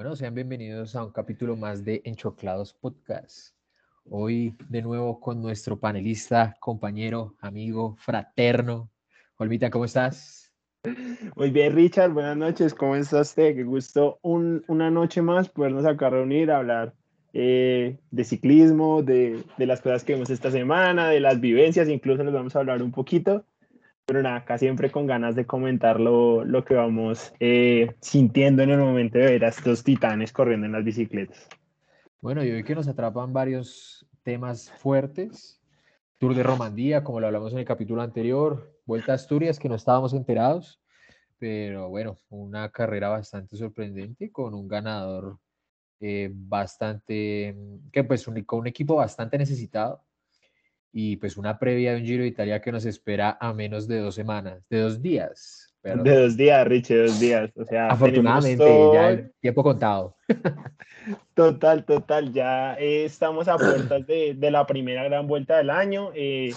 Bueno, sean bienvenidos a un capítulo más de Enchoclados Podcast. Hoy de nuevo con nuestro panelista, compañero, amigo, fraterno. Olvita, ¿cómo estás? Muy bien, Richard. Buenas noches. ¿Cómo está usted? Qué gusto una noche más podernos acá reunir a hablar eh, de ciclismo, de, de, las cosas que vemos esta semana, de las vivencias, incluso les vamos a hablar un poquito. Pero nada, acá siempre con ganas de comentar lo, lo que vamos eh, sintiendo en el momento de ver a estos titanes corriendo en las bicicletas. Bueno, y hoy que nos atrapan varios temas fuertes, Tour de Romandía, como lo hablamos en el capítulo anterior, Vuelta a Asturias, que no estábamos enterados, pero bueno, una carrera bastante sorprendente con un ganador eh, bastante, que pues un, con un equipo bastante necesitado y pues una previa de un Giro de Italia que nos espera a menos de dos semanas, de dos días. De dos días, Richie, dos días. O sea, afortunadamente, ya el tiempo contado. Total, total. Ya eh, estamos a puertas de, de, la primera gran vuelta del año. Eh,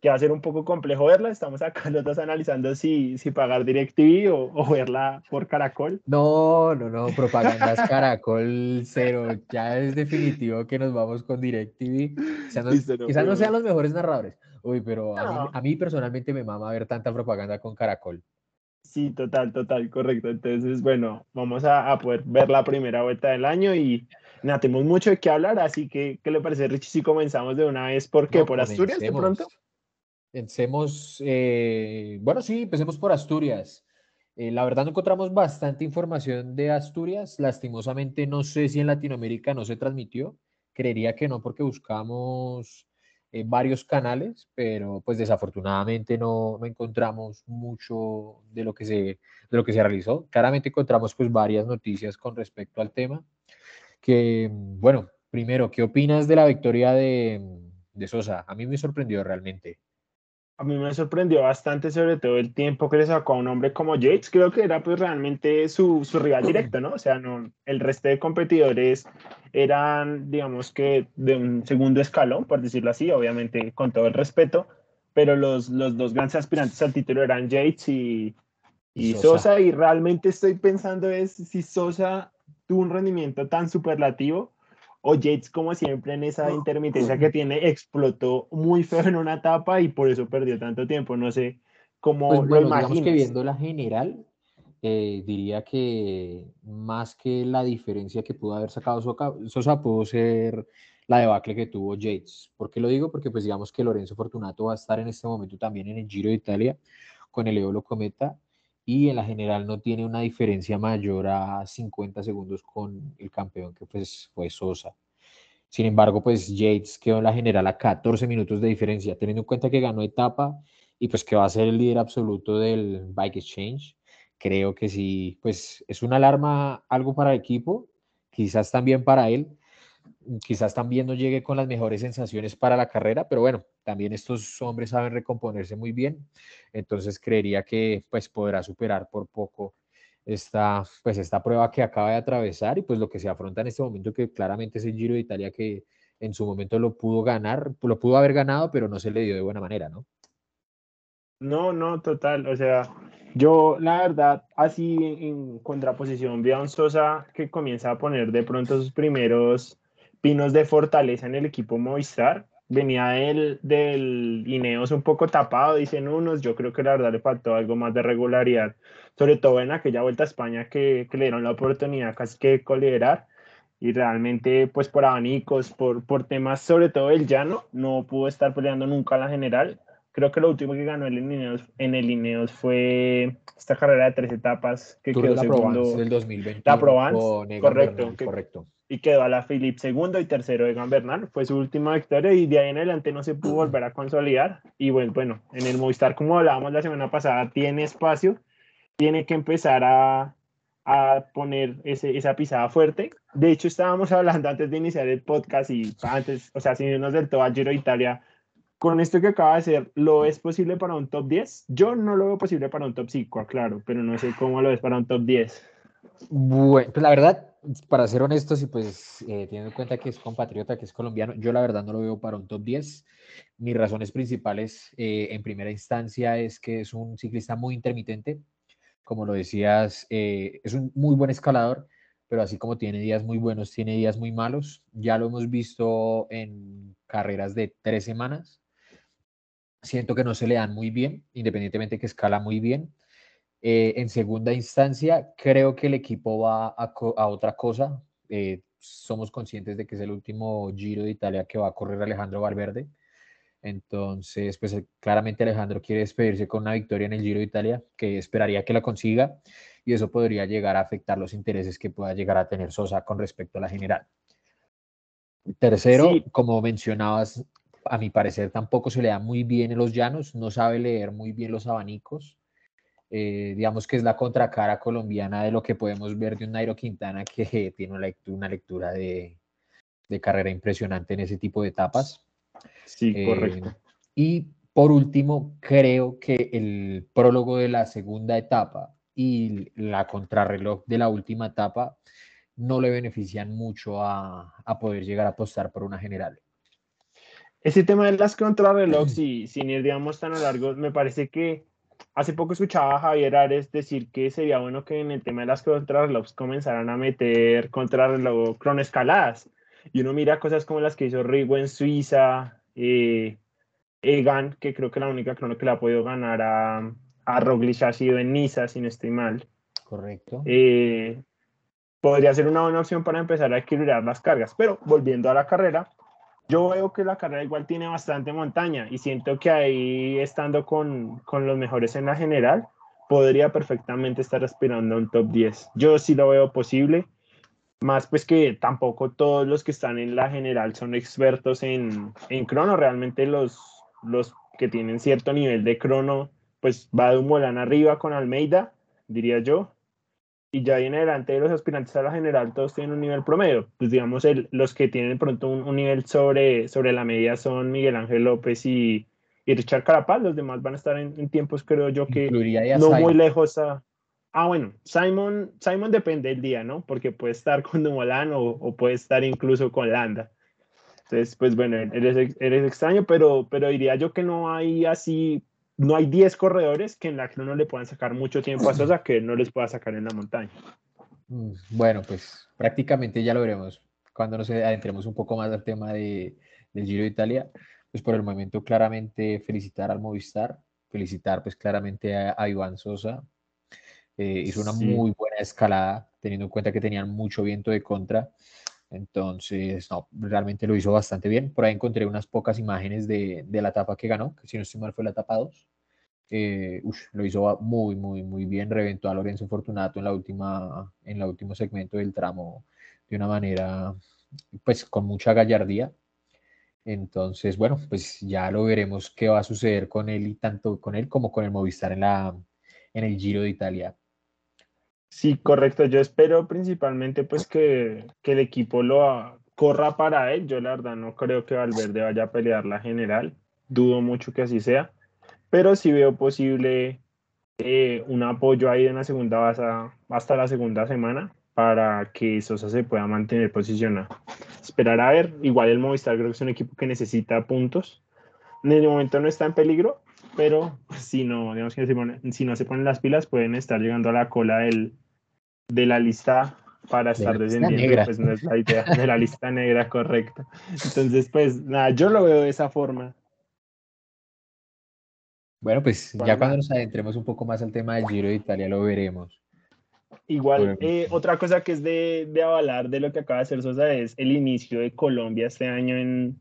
que va a ser un poco complejo verla. Estamos acá los dos analizando si, si pagar DirecTV o, o verla por Caracol. No, no, no, propagandas Caracol cero. Ya es definitivo que nos vamos con DirecTV. Quizás no, sean los mejores narradores. Uy, pero a, mí, personalmente me mama ver tanta propaganda con Caracol. Sí, total, total, correcto. Entonces, bueno, vamos a, a poder ver la primera vuelta del año y nada, tenemos mucho de qué hablar, así que, ¿qué le parece, Richie, si comenzamos de una vez? ¿Por qué? ¿Por Asturias de pronto? Pensemos, eh, bueno, sí, empecemos por Asturias. Eh, la verdad no encontramos bastante información de Asturias. Lastimosamente no sé si en Latinoamérica no se transmitió. Creería que no porque buscamos eh, varios canales, pero pues desafortunadamente no, no, encontramos mucho de lo, que se, de lo que se realizó. Claramente encontramos pues varias noticias con respecto al tema. Que, bueno, primero, ¿qué opinas de la victoria de, de Sosa? A mí me sorprendió realmente a mí me sorprendió bastante, sobre todo el tiempo que le sacó a un hombre como Yates. Creo que era pues realmente su, su rival directo, ¿no? O sea, no, el resto de competidores eran, digamos que, de un segundo escalón, por decirlo así, obviamente con todo el respeto, pero los, los dos grandes aspirantes al título eran Yates y, y Sosa. Sosa. Y realmente estoy pensando es si Sosa tuvo un rendimiento tan superlativo o Yates, como siempre, en esa intermitencia que tiene, explotó muy feo en una etapa y por eso perdió tanto tiempo. No sé cómo pues, lo bueno, que viendo la general, eh, diría que más que la diferencia que pudo haber sacado Sosa, pudo ser la debacle que tuvo Yates. ¿Por qué lo digo? Porque pues digamos que Lorenzo Fortunato va a estar en este momento también en el Giro de Italia con el Eolo Cometa y en la general no tiene una diferencia mayor a 50 segundos con el campeón que pues fue Sosa. Sin embargo, pues Yates quedó en la general a 14 minutos de diferencia, teniendo en cuenta que ganó etapa y pues que va a ser el líder absoluto del Bike Exchange. Creo que sí, pues es una alarma algo para el equipo, quizás también para él, quizás también no llegue con las mejores sensaciones para la carrera, pero bueno, también estos hombres saben recomponerse muy bien, entonces creería que pues podrá superar por poco esta, pues esta prueba que acaba de atravesar y pues lo que se afronta en este momento que claramente es el Giro de Italia que en su momento lo pudo ganar, lo pudo haber ganado, pero no se le dio de buena manera, ¿no? No, no, total, o sea, yo la verdad, así en contraposición, vi a un Sosa que comienza a poner de pronto sus primeros pinos de fortaleza en el equipo Movistar. Venía del, del Ineos un poco tapado, dicen unos. Yo creo que la verdad le faltó algo más de regularidad, sobre todo en aquella vuelta a España que, que le dieron la oportunidad casi que de coliderar. Y realmente, pues por abanicos, por, por temas sobre todo el llano, no pudo estar peleando nunca la general. Creo que lo último que ganó el Ineos, en el Ineos fue esta carrera de tres etapas que quedó segundo. del 2020. La Provence, correcto. correcto y quedó a la Philippe segundo y tercero Egan Bernal. Fue su última victoria y de ahí en adelante no se pudo volver a consolidar. Y bueno, bueno, en el Movistar, como hablábamos la semana pasada, tiene espacio, tiene que empezar a, a poner ese, esa pisada fuerte. De hecho, estábamos hablando antes de iniciar el podcast y antes, o sea, sin irnos del todo al Giro Italia, con esto que acaba de ser, ¿lo es posible para un top 10? Yo no lo veo posible para un top 5, claro, pero no sé cómo lo es para un top 10. Bueno, pues la verdad, para ser honestos y pues eh, teniendo en cuenta que es compatriota, que es colombiano, yo la verdad no lo veo para un top 10. Mis razones principales eh, en primera instancia es que es un ciclista muy intermitente, como lo decías, eh, es un muy buen escalador, pero así como tiene días muy buenos, tiene días muy malos. Ya lo hemos visto en carreras de tres semanas. Siento que no se le dan muy bien, independientemente que escala muy bien. Eh, en segunda instancia, creo que el equipo va a, otra cosa. Eh, somos conscientes de que es el último Giro de Italia que va a correr Alejandro Valverde. Entonces, pues eh, claramente Alejandro quiere despedirse con una victoria en el Giro de Italia, que esperaría que la consiga, y eso podría llegar a afectar los intereses que pueda llegar a tener Sosa con respecto a la general. Tercero, como mencionabas, a mi parecer tampoco se le da muy bien en los llanos, no sabe leer muy bien los abanicos. Eh, digamos que es la contracara colombiana de lo que podemos ver de un Nairo Quintana que tiene una lectura, una lectura de, de carrera impresionante en ese tipo de etapas. Sí, eh, correcto. Y por último, creo que el prólogo de la segunda etapa y la contrarreloj de la última etapa no le benefician mucho a, a poder llegar a apostar por una general. Ese tema de las contrarrelojes y sin ir, digamos, tan a largo, me parece que hace poco escuchaba a Javier Ares decir que sería bueno que en el tema de las contrarrelojes comenzaran a meter contrarreloj cronoescaladas. Y uno mira cosas como las que hizo Rigo en Suiza, eh, Egan, que creo que la única crono que le ha podido ganar a, a Roglic ha sido en Niza, si no estoy mal. Correcto. Eh, podría ser una buena opción para empezar a equilibrar las cargas. Pero volviendo a la carrera, yo veo que la carrera igual tiene bastante montaña y siento que ahí estando con, con los mejores en la general, podría perfectamente estar aspirando a un top 10. Yo sí lo veo posible más pues que tampoco todos los que están en la general son expertos en, en crono, realmente los, los que tienen cierto nivel de crono, pues va de un Molán arriba con Almeida, diría yo, y ya en adelante de los aspirantes a la general todos tienen un nivel promedio, pues digamos el, los que tienen pronto un, nivel sobre, sobre la media son Miguel Ángel López y, y Richard Carapaz, los demás van a estar en, tiempos creo yo que no muy lejos a Ah, bueno, Simon, Simon depende del día, ¿no? Porque puede estar con Dumoulin o, o puede estar incluso con Landa. Entonces, pues bueno, eres, eres extraño, pero, pero diría yo que no hay así, no hay 10 corredores que en la que no le puedan sacar mucho tiempo a Sosa que no les pueda sacar en la montaña. Bueno, pues prácticamente ya lo veremos cuando nos adentremos un poco más al tema de, del Giro de Italia. Pues por el momento, claramente felicitar al Movistar, felicitar pues claramente a, a Iván Sosa eh, hizo una muy buena escalada, teniendo en cuenta que tenían mucho viento de contra. Entonces, no, realmente lo hizo bastante bien. Por ahí encontré unas pocas imágenes de, de la etapa que ganó, que si no estoy mal fue la etapa 2. Eh, lo hizo muy, muy, muy bien. Reventó a Lorenzo Fortunato en la última, en el último segmento del tramo de una manera, pues, con mucha gallardía. Entonces, bueno, pues ya lo veremos qué va a suceder con él y tanto con él como con el Movistar en, la, en el Giro de Italia. Sí, correcto. Yo espero principalmente pues que, el equipo lo corra para él. Yo la verdad no creo que Valverde vaya a pelear la general. Dudo mucho que así sea. Pero sí veo posible eh, un apoyo ahí en la segunda base hasta la segunda semana para que Sosa se pueda mantener posicionado. Esperar a ver. Igual el Movistar creo que es un equipo que necesita puntos. En el momento no está en peligro, pero si no, digamos que si no se ponen las pilas, pueden estar llegando a la cola del, de la lista para estar descendiendo, pues no es la idea de la lista negra, correcto. Entonces, pues nada, yo lo veo de esa forma. Bueno, pues ya cuando nos adentremos un poco más al tema del Giro de Italia lo veremos. Igual, eh, otra cosa que es de, de, avalar de lo que acaba de hacer Sosa es el inicio de Colombia este año en,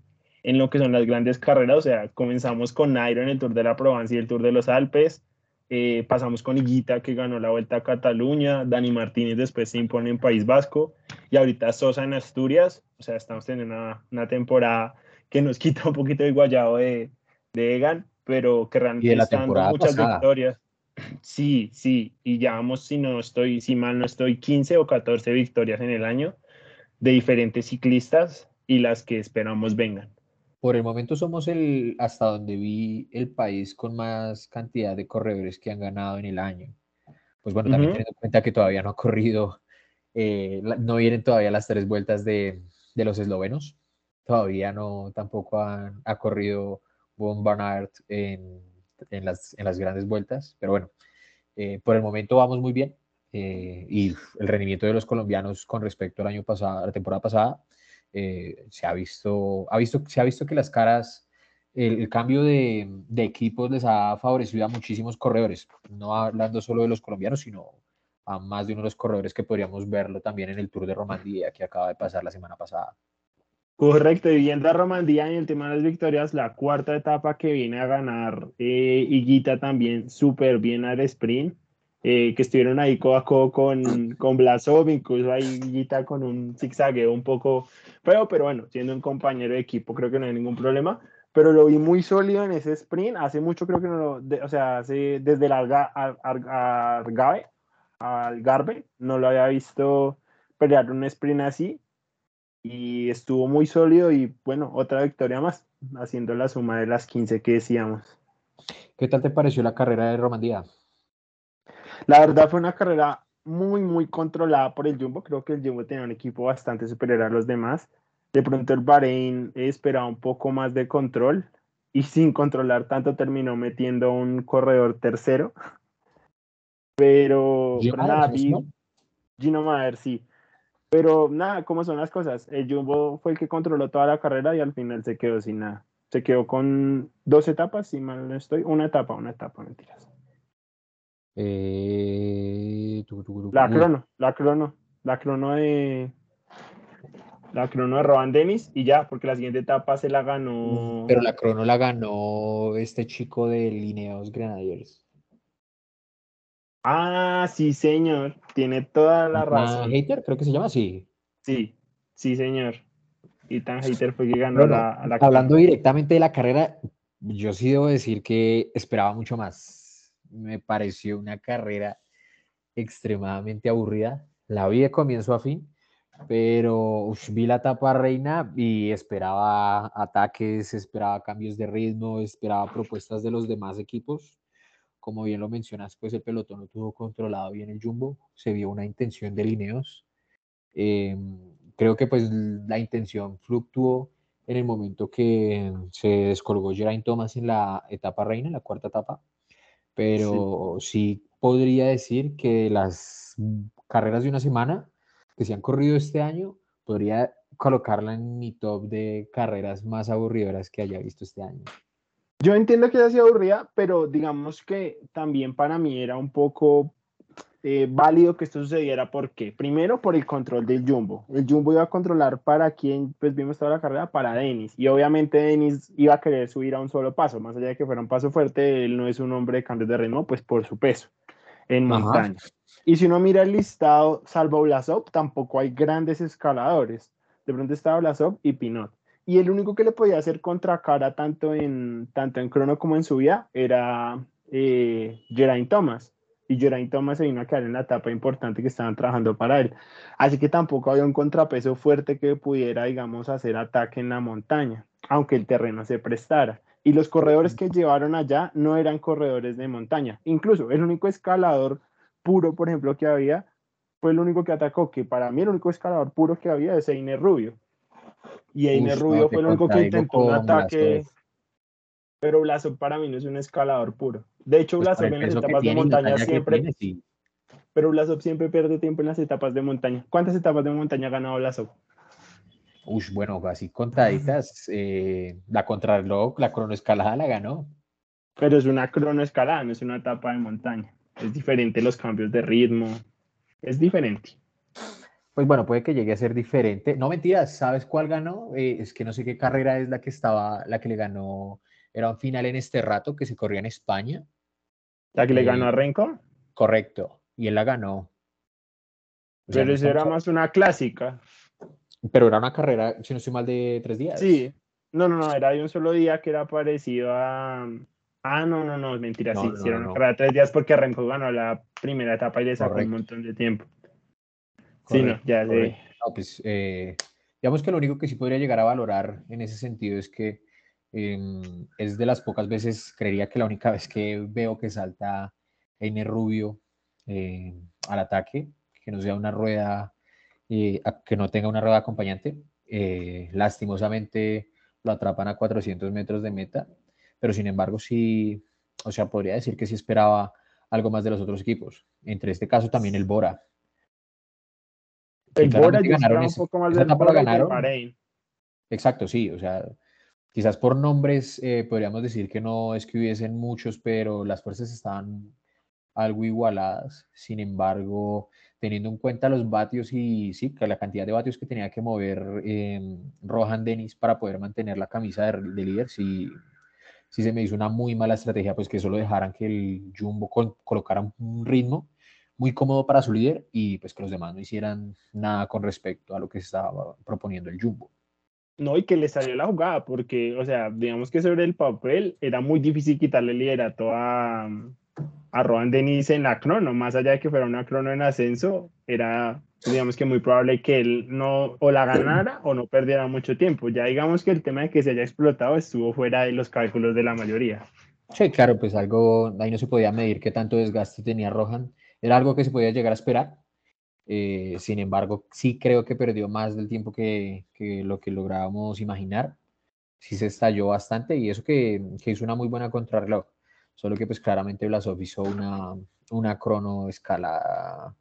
en lo que son las grandes carreras, o sea, comenzamos con Nairo en el Tour de la Provence y el Tour de los Alpes, eh, pasamos con Higuita que ganó la Vuelta a Cataluña, Dani Martínez después se impone en País Vasco y ahorita Sosa en Asturias, o sea, estamos teniendo una, una temporada que nos quita un poquito el guayabo de, de Egan, pero que realmente están muchas victorias. Sí, sí, y llevamos, si no estoy, si mal no estoy, 15 o 14 victorias en el año de diferentes ciclistas y las que esperamos vengan. Por el momento somos el, hasta donde vi, el país con más cantidad de corredores que han ganado en el año. Pues bueno, también teniendo en cuenta que todavía no ha corrido, eh, no vienen todavía las tres vueltas de, de los eslovenos. Todavía no, tampoco han, ha corrido Von Barnard en, en, las, en las grandes vueltas. Pero bueno, eh, por el momento vamos muy bien. eh, y el rendimiento de los colombianos con respecto al año pasado, a la temporada pasada, eh, se, ha visto, ha visto, se ha visto que las caras, el, cambio de, equipos les ha favorecido a muchísimos corredores, no hablando solo de los colombianos, sino a más de uno de los corredores que podríamos verlo también en el Tour de Romandía que acaba de pasar la semana pasada. Correcto, y viendo a Romandía en el tema de las victorias, la cuarta etapa que viene a ganar eh, Higuita también súper bien al sprint, eh, que estuvieron ahí codo a codo con, con Blasov, incluso ahí Higuita con un zigzagueo un poco feo, pero bueno, siendo un compañero de equipo creo que no hay ningún problema, pero lo vi muy sólido en ese sprint, hace mucho creo que no lo, o sea, hace, desde el Algarve, Algarve, no lo había visto pelear un sprint así, y estuvo muy sólido y bueno, otra victoria más, haciendo la suma de las 15 que decíamos. ¿Qué tal te pareció la carrera de Romandía? La verdad fue una carrera muy, muy controlada por el Jumbo. Creo que el Jumbo tenía un equipo bastante superior a los demás. De pronto el Bahrein esperaba un poco más de control y sin controlar tanto terminó metiendo un corredor tercero. Pero, Gino nada, Gino Maher, sí. Pero nada, ¿cómo son las cosas? El Jumbo fue el que controló toda la carrera y al final se quedó sin nada. Se quedó con dos etapas, si mal no estoy. Una etapa, una etapa, mentiras. Eh, la crono, la crono, la crono de. La crono de Roban Dennis y ya, porque la siguiente etapa se la ganó. Pero la crono la ganó este chico de Lineos Grenadiers. Ah, sí, señor. Tiene toda la razón. Hater, creo que se llama así. Sí, sí, señor. Y tan Hater fue que ganó la, Hablando directamente de la carrera, yo sí debo decir que esperaba mucho más. Me pareció una carrera extremadamente aburrida. La vi de comienzo a fin, pero vi la etapa reina y esperaba ataques, esperaba cambios de ritmo, esperaba propuestas de los demás equipos como bien lo mencionas, pues el pelotón no tuvo controlado bien el jumbo, se vio una intención de lineos. Em, creo que pues la intención fluctuó en el momento que se descolgó Geraint Thomas en la etapa reina, en la cuarta etapa, pero sí. podría decir que las carreras de una semana que se han corrido este año, podría colocarla en mi top de carreras más aburridoras que haya visto este año. Yo entiendo que ella sido aburrida, pero digamos que también para mí era un poco eh, válido que esto sucediera porque primero por el control del Jumbo. El Jumbo iba a controlar para quien pues vimos toda la carrera, para Denis. Y obviamente Denis iba a querer subir a un solo paso, más allá de que fuera un paso fuerte, él no es un hombre de cambio de ritmo, pues por su peso en montaña. Y si uno mira el listado, salvo Blasov, tampoco hay grandes escaladores. De pronto estaba Blasov y Pinot y el único que le podía hacer contracara tanto en, tanto en crono como en subida era eh, Geraint Thomas. Y Geraint Thomas se vino a quedar en la etapa importante que estaban trabajando para él. Así que tampoco había un contrapeso fuerte que pudiera, digamos, hacer ataque en la montaña, aunque el terreno se prestara. Y los corredores que llevaron allá no eran corredores de montaña. Incluso el único escalador puro, por ejemplo, que había, fue el único que atacó, que para mí el único escalador puro que había es Einer Rubio y Einer Rubio fue el único que intentó un ataque. Pero Blasov para mí no es un escalador puro. De hecho, pues Blasov en las etapas de montaña siempre. Pero Blasov siempre pierde tiempo en las etapas de montaña. ¿Cuántas etapas de montaña ha ganado Blasov? Uy, bueno, así contaditas. Eh, la contrarreloj, la cronoescalada la ganó. Pero es una cronoescalada, no es una etapa de montaña. Es diferente los cambios de ritmo. Es diferente pues bueno, puede que llegue a ser diferente. No mentiras, ¿sabes cuál ganó? Eh, es que no sé qué carrera es la que estaba, la que le ganó, era un final en este rato que se corría en España. ¿La que le ganó a eh, Renko? Correcto, y él la ganó. Pero eso era más una clásica. Pero era una carrera, si no estoy mal, de tres días. Sí, no, no, no, era de un solo día que era parecido a... Ah, no, no, no, mentira, sí, hicieron una carrera de tres días porque Renko ganó la primera etapa y le sacó un montón de tiempo sí, no, ya sé. pues, eh, digamos que lo único que sí podría llegar a valorar en ese sentido es que em, es de las pocas veces, creería que la única vez que veo que salta N Rubio eh, al ataque, que no sea una rueda, eh, que no tenga una rueda acompañante. lastimosamente lo atrapan a 400 metros de meta, pero sin embargo sí, o sea, podría decir que sí esperaba algo más de los otros equipos. Entre este caso también el Bora. El Bora ganaron un poco más del Bora ganaron. Exacto, sí, o sea, quizás por nombres eh, podríamos decir que no es que hubiesen muchos, pero las fuerzas estaban algo igualadas. Sin embargo, teniendo en cuenta los vatios y sí, la cantidad de vatios que tenía que mover eh, Rohan Dennis para poder mantener la camisa de, líder, sí, sí, se me hizo una muy mala estrategia, pues que solo dejaran que el Jumbo colocara un ritmo muy cómodo para su líder y pues que los demás no hicieran nada con respecto a lo que estaba proponiendo el Jumbo. No, y que le salió la jugada, porque, o sea, digamos que sobre el papel era muy difícil quitarle el liderato a, a Rohan Denise en la crono, más allá de que fuera una crono en ascenso, era digamos que muy probable que él no o la ganara o no perdiera mucho tiempo. Ya digamos que el tema de que se haya explotado estuvo fuera de los cálculos de la mayoría. Sí, claro, pues algo, ahí no se podía medir qué tanto desgaste tenía Rohan. Era algo que se podía llegar a esperar. Eh, sin embargo, sí creo que perdió más del tiempo que, que, lo que lográbamos imaginar. Sí se estalló bastante y eso que, que hizo una muy buena contrarreloj. Solo que pues claramente Blasov hizo una, una crono escalada.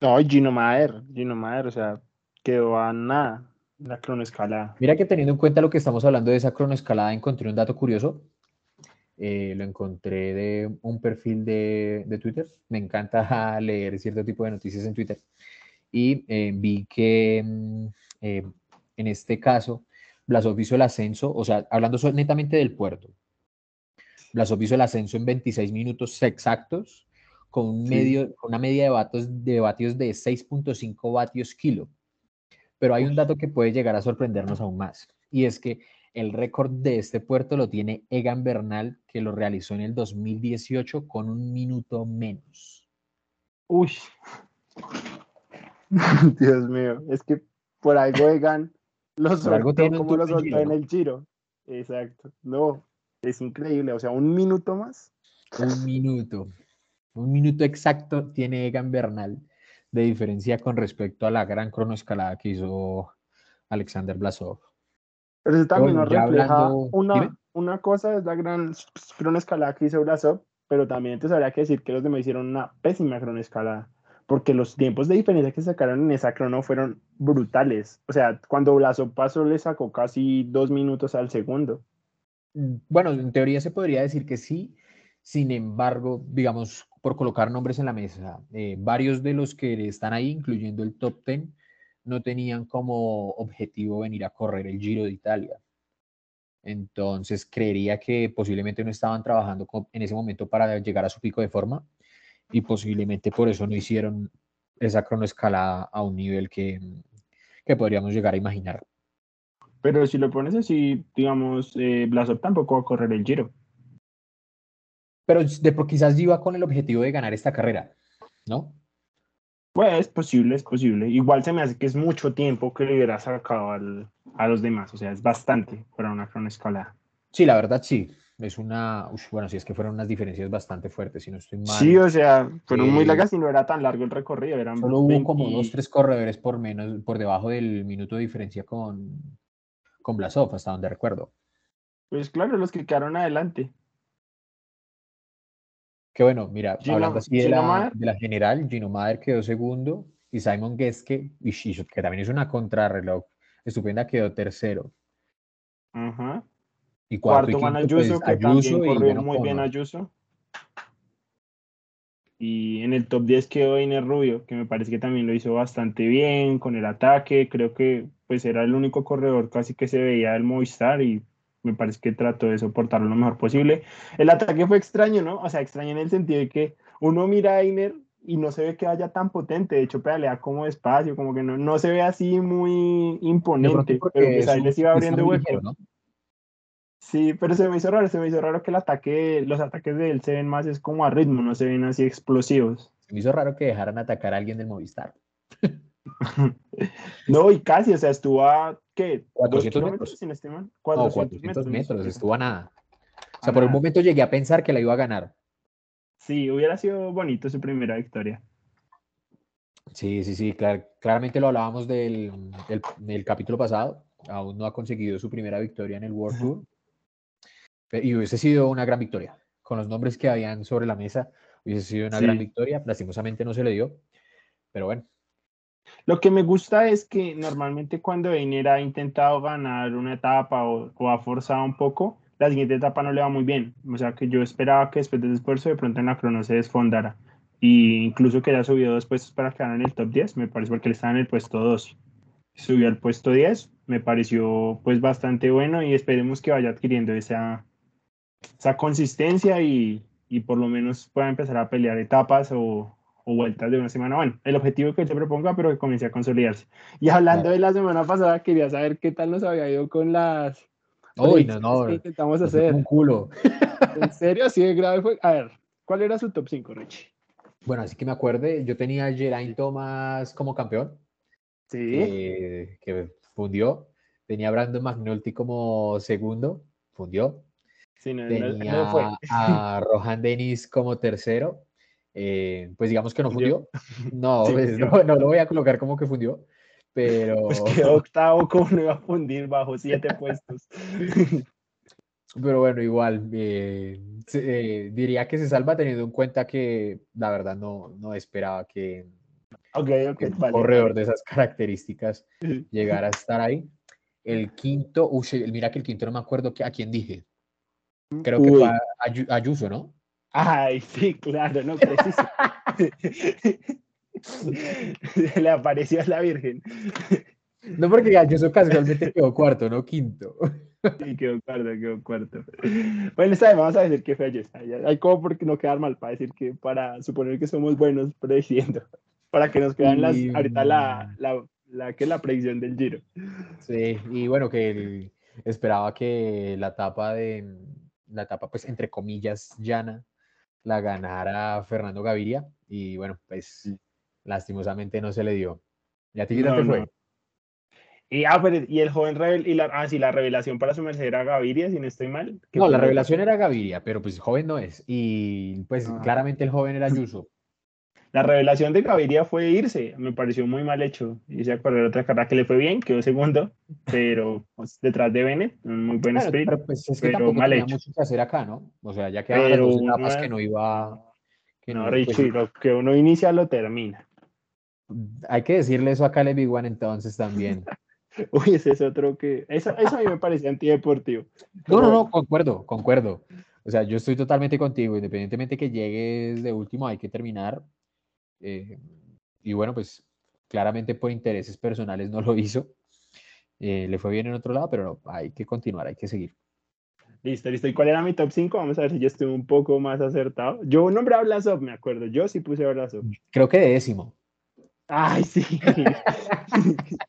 No, Gino Maer, Gino Maer, o sea, quedó a nada la crono escalada. Mira que teniendo en cuenta lo que estamos hablando de esa crono escalada, encontré un dato curioso. Eh, lo encontré de un perfil de, de, Twitter. Me encanta leer cierto tipo de noticias en Twitter. Y eh, vi que mm, eh, en este caso, Blasov hizo el ascenso, o sea, hablando netamente del puerto, Blasov hizo el ascenso en 26 minutos exactos, con, un medio, una media de vatios de, vatios de 6.5 vatios kilo. Pero hay un dato que puede llegar a sorprendernos aún más, y es que el récord de este puerto lo tiene Egan Bernal, que lo realizó en el 2018 con un minuto menos. Uy, Dios mío, es que por algo Egan lo soltó como lo soltó en el giro. Exacto, no, es increíble, o sea, un minuto más. Un minuto. Un minuto exacto tiene Egan Bernal de diferencia con respecto a la gran cronoescalada que hizo Alexander Blasov. Pero eso también nos refleja una, una cosa es la gran cronoescalada que hizo Blasov, pero también te habría que decir que los demás hicieron una pésima cronoescalada, porque los tiempos de diferencia que sacaron en esa crono fueron brutales. O sea, cuando Blasov pasó le sacó casi dos minutos al segundo. Bueno, en teoría se podría decir que sí, sin embargo, digamos, por colocar nombres en la mesa, eh, varios de los que están ahí, incluyendo el top 10, no tenían como objetivo venir a correr el Giro de Italia. Entonces, creería que posiblemente no estaban trabajando en ese momento para llegar a su pico de forma y posiblemente por eso no hicieron esa cronoescalada a un nivel que, que podríamos llegar a imaginar. Pero si lo pones así, digamos, eh, Blasov tampoco va a correr el Giro. Pero de, quizás iba con el objetivo de ganar esta carrera, ¿no? Pues es posible, es posible. Igual se me hace que es mucho tiempo que le hubiera sacado a los demás, o sea, es bastante para una escalada. Sí, la verdad sí. Es una, bueno, si es que fueron unas diferencias bastante fuertes, si no estoy mal. Sí, o sea, fueron muy eh, largas y no era tan largo el recorrido. Eran solo hubo como dos, tres corredores por menos, por debajo del minuto de diferencia con, con Blasov, hasta donde recuerdo. Pues claro, los que quedaron adelante. Qué bueno, mira, hablando así de la, de la, general, Gino Mader quedó segundo y Simon Geske, que también es una contrarreloj estupenda, quedó tercero. Y cuarto, Juan Ayuso, pues, que también corrió muy bien Ayuso. Y en el top 10 quedó Iner Rubio, que me parece que también lo hizo bastante bien con el ataque. Creo que pues era el único corredor casi que se veía del Movistar y me parece que trató de soportarlo lo mejor posible. El ataque fue extraño, ¿no? O sea, extraño en el sentido de que uno mira a Einer y no se ve que vaya tan potente, de hecho pedalea como despacio, como que no, no se ve así muy imponente, pero pues ahí les iba abriendo hueco. ¿no? Sí, pero se me hizo raro, se me hizo raro que el ataque, los ataques de él se ven más es como a ritmo, no se ven así explosivos. Se me hizo raro que dejaran atacar a alguien del Movistar. no, y casi, o sea, estuvo a, ¿qué? 400 metros. Sin 400, metros, estuvo a nada. O sea, por un momento llegué a pensar que la iba a ganar. Sí, hubiera sido bonito su primera victoria. Sí, sí, sí, claramente lo hablábamos del, del, capítulo pasado. Aún no ha conseguido su primera victoria en el World Tour. Y hubiese sido una gran victoria. Con los nombres que habían sobre la mesa, Hubiese sido una gran victoria, lastimosamente no se le dio, pero bueno. Lo que me gusta es que normalmente cuando Einer ha intentado ganar una etapa o, o ha forzado un poco, la siguiente etapa no le va muy bien. O sea que yo esperaba que después de ese esfuerzo de pronto en la crono se desfondara. Y incluso que haya subido dos puestos para quedar en el top 10, me parece porque él estaba en el puesto 2. Subió al puesto 10, me pareció pues bastante bueno y esperemos que vaya adquiriendo esa, esa consistencia y, y por lo menos pueda empezar a pelear etapas o, o vueltas de una semana. Bueno, el objetivo que se proponga, pero que comience a consolidarse. Y hablando Claro. de la semana pasada, quería saber qué tal nos había ido con las Uy, no, no, que intentamos hacer. un culo. ¿En serio? Así de grave fue. A ver, ¿cuál era su top 5, Richie? Bueno, así que me acuerde, yo tenía a Geraint Thomas como campeón, Sí. eh, que fundió. Tenía a Brandon McNulty como segundo, fundió. Sí, no, no- Tenía no fue. a Rohan Dennis como tercero. eh, pues digamos que no Fundió. fundió. No, Sí, pues, no, no lo voy a colocar como que fundió. Pero, Pues quedó octavo, ¿cómo no iba a fundir bajo siete puestos? pero bueno, igual eh, eh, diría que se salva teniendo en cuenta que la verdad no, no esperaba que, ok, ok, que un vale. corredor de esas características llegara a estar ahí. El quinto, uy, mira que el quinto no me acuerdo que, a quién dije. Creo que fue a Ayuso, ¿no? Ay, sí, claro, no, preciso. Le apareció a la Virgen. No, porque Ayuso casualmente quedó cuarto, no quinto. Sí, quedó cuarto, quedó cuarto. Bueno, esta vez vamos a decir que fue ayer. Hay- como porque no quedar mal para decir que, para suponer que somos buenos prediciendo. Para que nos quedan las, Y, ahorita la, la, la, que es la predicción del Giro. Sí, y bueno, que esperaba que la etapa de, la etapa pues entre comillas llana, la ganara Fernando Gaviria, y bueno, pues lastimosamente no se le dio. ¿Y a ti qué No, te fue? Y, ah, pero, y el joven revel, y la, ah, sí, la revelación para su merced era Gaviria, si no estoy mal. No, la revelación era Gaviria, pero pues joven no es. Y pues Ah. claramente el joven era Ayuso. La revelación de Gaviria fue irse, me pareció muy mal hecho. A correr otra carrera que le fue bien, quedó segundo, pero pues, detrás de Bennett, un muy buen Claro, sprint. pero pues es que pero tampoco mal tenía hecho. mucho que hacer acá, ¿no? O sea, ya las Pero dos etapas que no iba... Que No, no, pues, Richie, lo que uno inicia lo termina. hay que decirle eso a Caleb Iguan entonces también. Uy, ese es otro que. Eso, eso a mí me parece antideportivo. No, no, no, concuerdo, concuerdo. O sea, yo estoy totalmente contigo, independientemente que llegues de último, hay que terminar. Eh, y bueno, pues claramente por intereses personales no lo hizo. eh, le fue bien en otro lado, pero no, hay que continuar, hay que seguir. Listo, listo. ¿Y cuál era mi top 5? Vamos a ver si yo estuve un poco más acertado. Yo nombré a Blasov, me acuerdo. Yo sí puse a Blasov. Creo que de décimo. Ay, sí.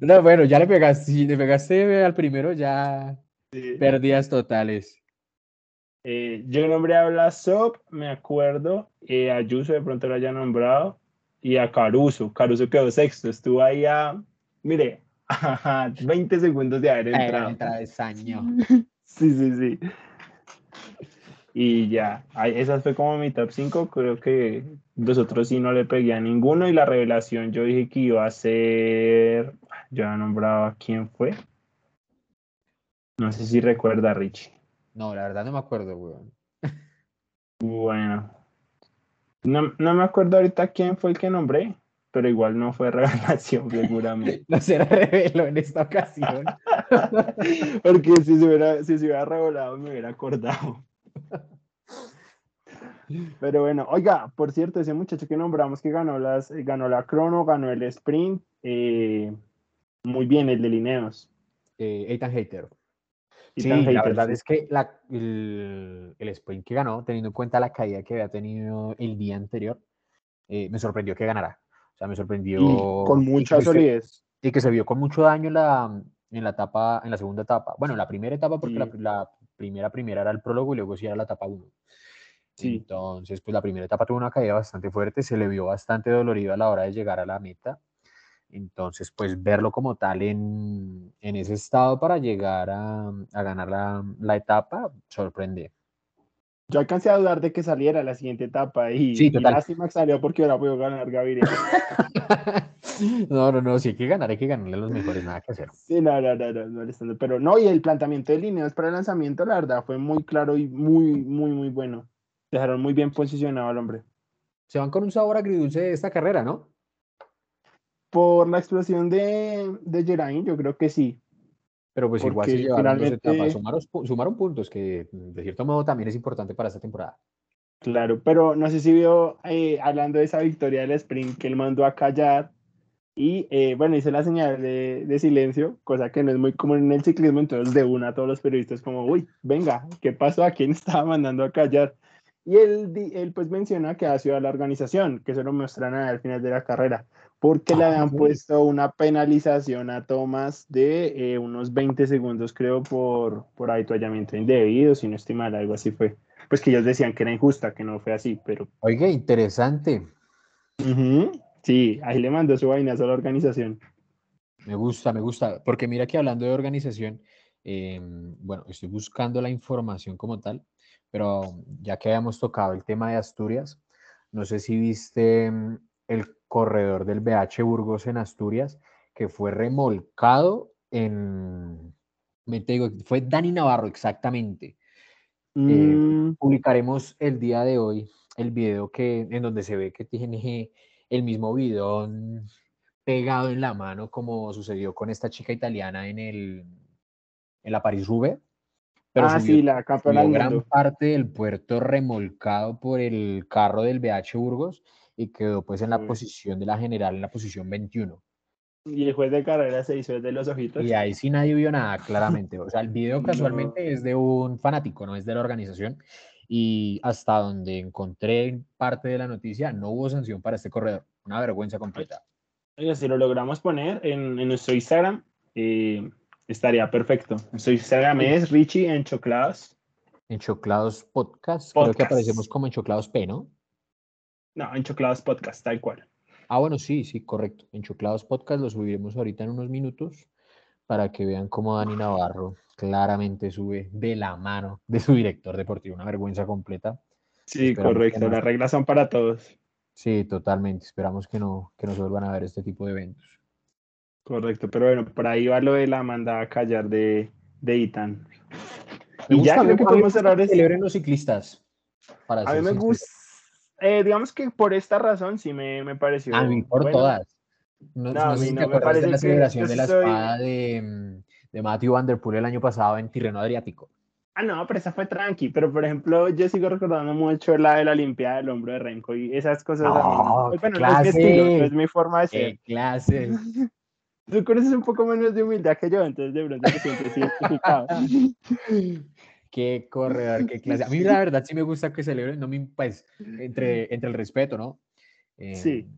No, bueno, ya le pegaste, si le pegaste al primero, ya Sí. pérdidas totales. Eh, yo nombré a Blasov, me acuerdo. eh, a Ayuso de pronto lo haya nombrado. Y a Caruso. Caruso quedó sexto. Estuvo ahí a. Mire, a 20 segundos de haber entrado. Travesaño. Sí, sí, sí. Y ya, esa fue como mi top 5. Creo que los otros sí no le pegué a ninguno. Y la revelación, yo dije que iba a ser. Yo ya nombraba quién fue. No sé si recuerda Richie. No, la verdad no me acuerdo, weón. Bueno, no, no me acuerdo ahorita quién fue el que nombré, pero igual no fue revelación, seguramente. No se reveló en esta ocasión. Porque si se hubiera, si se hubiera revelado, me hubiera acordado. Pero bueno, oiga, por cierto, ese muchacho que nombramos que ganó las, ganó la crono, ganó el sprint, eh, muy bien, el de Lineos. Eh, Ethan Hater. Y Sí, la verdad es que la- el, el sprint que ganó, teniendo en cuenta la caída que había tenido el día anterior, eh, me sorprendió que ganara. O sea, me sorprendió. Y con y mucha se- solidez. y que se vio con mucho daño en la, en la etapa, en la segunda etapa. Bueno, en la primera etapa, porque la, Sí. la primera primera era el prólogo y luego sí era la etapa 1. Sí. Entonces, pues la primera etapa tuvo una caída bastante fuerte, se le vio bastante dolorido a la hora de llegar a la meta. Entonces, pues verlo como tal en, en ese estado para llegar a, a ganar la, la etapa sorprende. Yo alcancé a dudar de que saliera la siguiente etapa y, Sí, y total. lástima que salió porque ahora puedo ganar Gaviria. no, no, no, si hay que ganar, hay que ganarle a los mejores, nada que hacer. Sí, no, no, no, no. Pero no, y el planteamiento de líneas para el lanzamiento, la verdad, fue muy claro y muy, muy, muy bueno. Dejaron muy bien posicionado al hombre. Se van con un sabor agridulce de esta carrera, ¿no? Por la explosión de, de Geraint, yo creo que sí. Pero pues igual Porque se llevaron dos finalmente- etapas, sumaron, sumaron puntos, que de cierto modo también es importante para esta temporada. Claro, pero no sé si vio, eh, hablando de esa victoria del sprint, que él mandó a callar y, eh, bueno, hizo la señal de, de silencio, cosa que no es muy común en el ciclismo, entonces de una a todos los periodistas como, uy, venga, ¿qué pasó? ¿A quién estaba mandando a callar? Y él, él pues menciona que ha sido a la organización, que eso lo muestran al final de la carrera, porque le Ah, habían sí. puesto una penalización a Thomas de eh, unos 20 segundos, creo, por, por avituallamiento indebido, si no estoy mal, algo así fue. Pues que ellos decían que era injusta, que no fue así, pero Oiga, interesante. Sí, ahí le mandó su vainazo a la organización. Me gusta, me gusta. Porque mira que hablando de organización, em, bueno, estoy buscando la información como tal, pero ya que habíamos tocado el tema de Asturias, no sé si viste mm, el corredor del BH Burgos en Asturias, que fue remolcado en, me te digo, fue Dani Navarro exactamente. Mm, Publicaremos el día de hoy el video que, en donde se ve que tiene el mismo bidón pegado en la mano como sucedió con esta chica italiana en el en la París-Roubaix. Pero ah, subió, sí, la campeona del gran mundo. parte del puerto remolcado por el carro del BH Burgos y quedó pues en la Uy. posición de la general, en la posición 21. Y el juez de carrera se hizo de los ojitos. Y ahí sí nadie vio nada, claramente. O sea, el video No. casualmente es de un fanático, no es de la organización. Y hasta donde encontré parte de la noticia, no hubo sanción para este corredor. Una vergüenza completa. Oiga, si lo logramos poner en, en nuestro Instagram, eh, estaría perfecto. Nuestro Instagram es Richie en Choclados. En Choclados Podcast, creo que Podcast. aparecemos como en Choclados P, ¿no? No, en Choclados Podcast, tal cual. Ah, bueno, sí, sí, correcto. En Choclados Podcast lo subiremos ahorita en unos minutos para que vean cómo Dani Navarro claramente sube de la mano de su director deportivo. Una vergüenza completa. Sí, Esperamos correcto. no. Las reglas son para todos. Sí, totalmente. Esperamos que no, que no se vuelvan a ver este tipo de eventos. Correcto, pero bueno, por ahí va lo de la mandada a callar de, de Itan. Me Y ya creo que podemos cerrar este. celebren los ciclistas. Para A mí me gusta, eh, digamos que por esta razón sí me, me pareció. A mí por bueno. todas. No, No, no sé si no, te me acuerdas de parece la celebración de la soy- espada de, mm, de Matthew Van Der Poel el año pasado en Tirreno Adriático. Ah, no, pero esa fue tranqui. Pero por ejemplo, yo sigo recordando mucho la de la Olimpiada del hombro de Renko y esas cosas a mí no. No, Pues, bueno, no es mi clase. estilo, no es mi forma de ser. ¡Qué clase! Tú conoces un poco menos de humildad que yo, entonces de pronto te sientes identificado. ¡Qué corredor, qué clase! A mí la verdad sí me gusta que celebren, no me, pues, entre, entre el respeto, ¿no? Eh, Sí.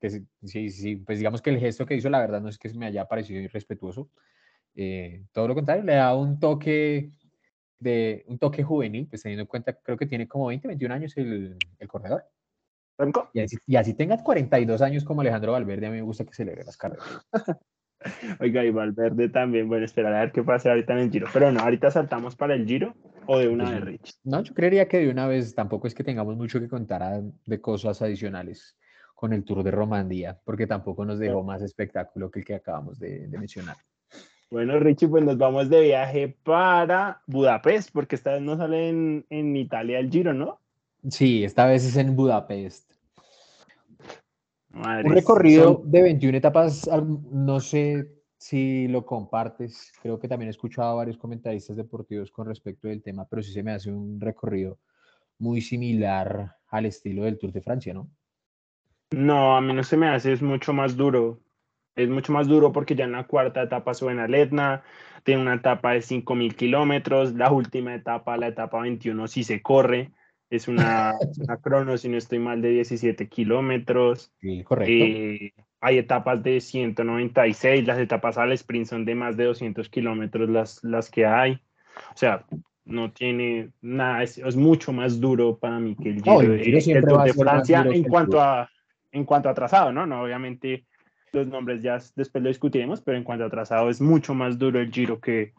que sí, sí, pues digamos que el gesto que hizo, la verdad no es que me haya parecido irrespetuoso. Eh, todo lo contrario, le da un toque de un toque juvenil, pues teniendo en cuenta, creo que tiene como 20, 21 años el, el corredor. Y así, y así tenga 42 años como Alejandro Valverde, a mí me gusta que celebre las carreras. Oiga, y Valverde también. Bueno, esperar a ver qué pasa ahorita en el Giro. Pero no, ahorita saltamos para el Giro o de una vez. Rich. No, yo creería que de una vez tampoco es que tengamos mucho que contar a- de cosas adicionales con el Tour de Romandía, porque tampoco nos dejó más espectáculo que el que acabamos de, de mencionar. Bueno, Richie, pues nos vamos de viaje para Budapest, porque esta vez no sale en, en Italia el Giro, ¿no? Sí, esta vez es en Budapest. Un recorrido son- de 21 etapas, no sé si lo compartes, creo que también he escuchado a varios comentaristas deportivos con respecto del tema, pero sí se me hace un recorrido muy similar al estilo del Tour de Francia, ¿no? No, a mí no se me hace, es mucho más duro. Es mucho más duro porque ya en la cuarta etapa suben al Etna, tiene una etapa de 5.000 kilómetros, la última etapa, la etapa 21, sí se corre, es una, es una crono, si no estoy mal, de 17 kilómetros. Sí, correcto. Eh, hay etapas de 196, las etapas al sprint son de más de 200 kilómetros las, las que hay. O sea, no tiene nada, es, es mucho más duro para mí que el No, Giro, el de- Giro Tour Francia en cuanto a en cuanto a trazado, ¿no? No, obviamente los nombres ya después lo discutiremos, pero en cuanto a trazado es mucho más duro el Giro que,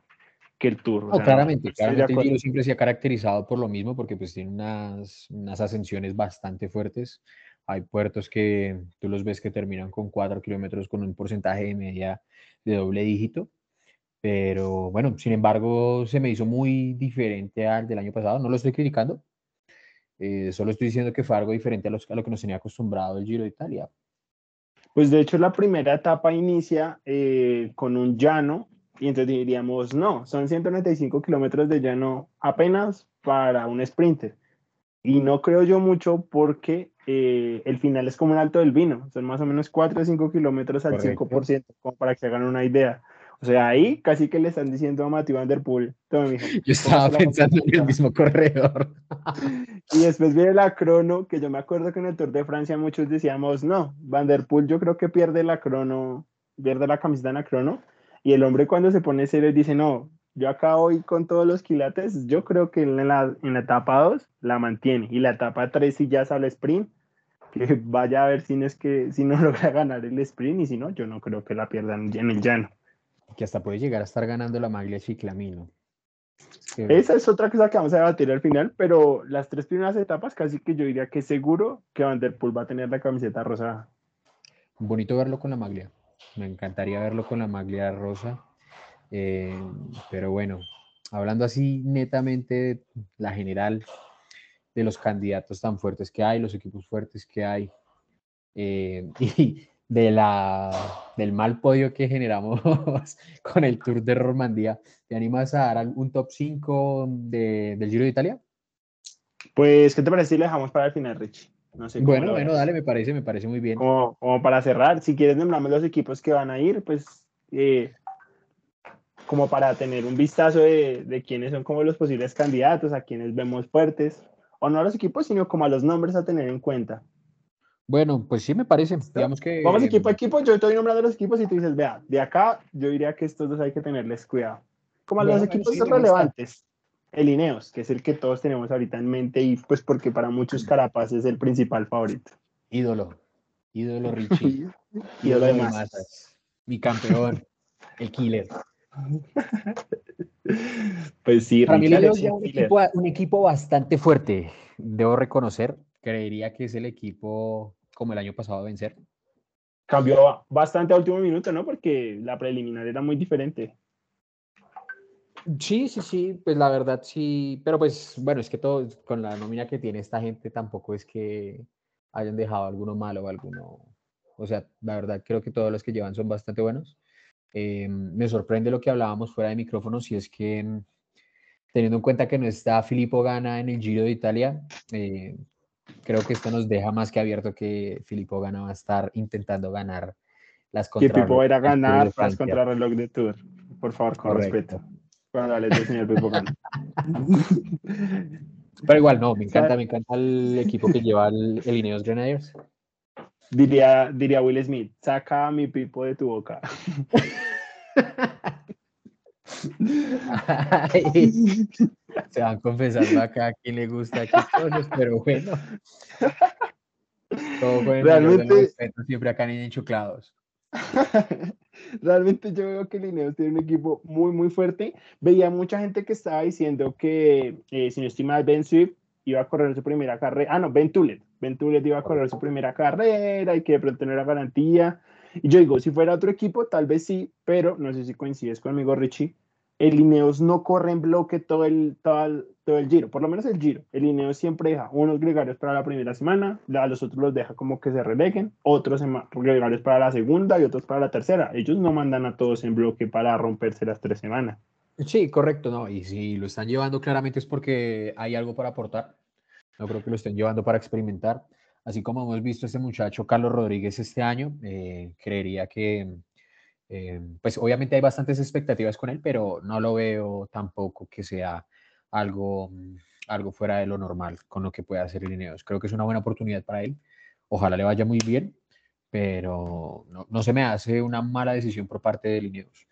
que el Tour. o No, sea, claramente, claramente el. Giro siempre se ha caracterizado por lo mismo, porque pues tiene unas, unas ascensiones bastante fuertes. Hay puertos que tú los ves que terminan con 4 kilómetros con un porcentaje de media de doble dígito. Pero bueno, sin embargo, se me hizo muy diferente al del año pasado. No lo estoy criticando. Eh, solo estoy diciendo que fue algo diferente a, los, a lo que nos tenía acostumbrado el Giro de Italia. Pues de hecho la primera etapa inicia eh, con un llano y entonces diríamos, no, son 195 kilómetros de llano apenas para un sprinter. Y no creo yo mucho porque eh, el final es como el alto del vino, son más o menos 4 o 5 kilómetros al 5%, como para que se hagan una idea. O sea, ahí casi que le están diciendo a Matthew Van Der Poel, Yo estaba pensando en el mismo corredor. y después viene la crono, que yo me acuerdo que en el Tour de Francia muchos decíamos, no, Van Der Poel yo creo que pierde la crono, pierde la camiseta en la crono, y el hombre cuando se pone serio dice, no, yo acá hoy con todos los quilates, yo creo que en la, en la etapa 2 la mantiene, y la etapa 3 si ya sale sprint, que vaya a ver si no, es que, si no logra ganar el sprint, y si no, yo no creo que la pierdan en el llano que hasta puede llegar a estar ganando la maglia Chiclamino. Esa es otra cosa que vamos a debatir al final, pero las tres primeras etapas casi que yo diría que seguro que Van Der Poel va a tener la camiseta rosa. Bonito verlo con la maglia. Me encantaría verlo con la maglia rosa. Eh, pero bueno, hablando así netamente la general de los candidatos tan fuertes que hay, los equipos fuertes que hay. Eh, y de la, del mal podio que generamos con el Tour de Romandía. ¿Te animas a dar un top 5 del Giro de Italia? Pues, ¿qué te parece si le dejamos para el final, Rich? No sé bueno, bueno, dale, me parece, me parece muy bien. Como, para cerrar, si quieres nombrarme los equipos que van a ir, pues eh, como para tener un vistazo de, de, quiénes son como los posibles candidatos, a quienes vemos fuertes, o no a los equipos, sino como a los nombres a tener en cuenta. Bueno, pues sí me parece. Digamos que. Vamos equipo a equipo. Yo estoy nombrando los equipos y tú dices, vea, de acá yo diría que estos dos hay que tenerles cuidado. Como a los equipos relevantes. El Ineos, que es el que todos tenemos ahorita en mente y pues porque para muchos Carapaz es el principal favorito. Ídolo. Ídolo Richie. Ídolo de masas. Mi campeón. el killer. Pues sí, Para mí es un equipo, un equipo bastante fuerte, debo reconocer. Creería que es el equipo como el año pasado a vencer. Cambió bastante a último minuto, ¿no? Porque la preliminar era muy diferente. Sí, sí, sí, pues la verdad sí, pero pues bueno, es que todo con la nómina que tiene esta gente tampoco es que hayan dejado alguno malo o alguno, o sea, la verdad creo que todos los que llevan son bastante buenos. Eh, me sorprende lo que hablábamos fuera de micrófonos y es que mm, teniendo en cuenta que no está Filippo Gana en el Giro de Italia, eh, creo que esto nos deja más que abierto que Filippo Gana va a estar intentando ganar las contrarreloj. Que Pipo era ganar las contrarreloj de Tour. Por favor, con respeto. Bueno, dale, señor Pipo Gana. Pero igual, no, me encanta, me encanta el equipo que lleva el, el Ineos Grenadiers. Diría, diría Will Smith, saca mi pipo de tu boca. Se van confesando acá a quien le gusta cosas, pero bueno. Todo el Realmente, siempre acá en Enchuclados. Realmente yo veo que Lineos tiene un equipo muy, muy fuerte. Veía mucha gente que estaba diciendo que, eh, si no estima Ben Swift iba a correr su primera carrera. Ah, no, Ben Tulet. Ben Tulet iba a correr su primera carrera y que de pronto no era garantía. Y yo digo, si fuera otro equipo, tal vez sí, pero no sé si coincides conmigo, Richie el Ineos no corre en bloque todo el, todo todo el giro, por lo menos el giro. El Ineos siempre deja unos gregarios para la primera semana, a los otros los deja como que se releguen, otros gregarios para la segunda y otros para la tercera. Ellos no mandan a todos en bloque para romperse las tres semanas. Sí, correcto, no. Y si lo están llevando claramente es porque hay algo para aportar. No creo que lo estén llevando para experimentar. Así como hemos visto a este muchacho Carlos Rodríguez este año, eh, creería que eh, pues obviamente hay bastantes expectativas con él, pero no lo veo tampoco que sea algo, mm, algo fuera de lo normal con lo que pueda hacer el Ineos. Creo que es una buena oportunidad para él. Ojalá le vaya muy bien, pero no, se me hace una mala decisión por parte del Ineos.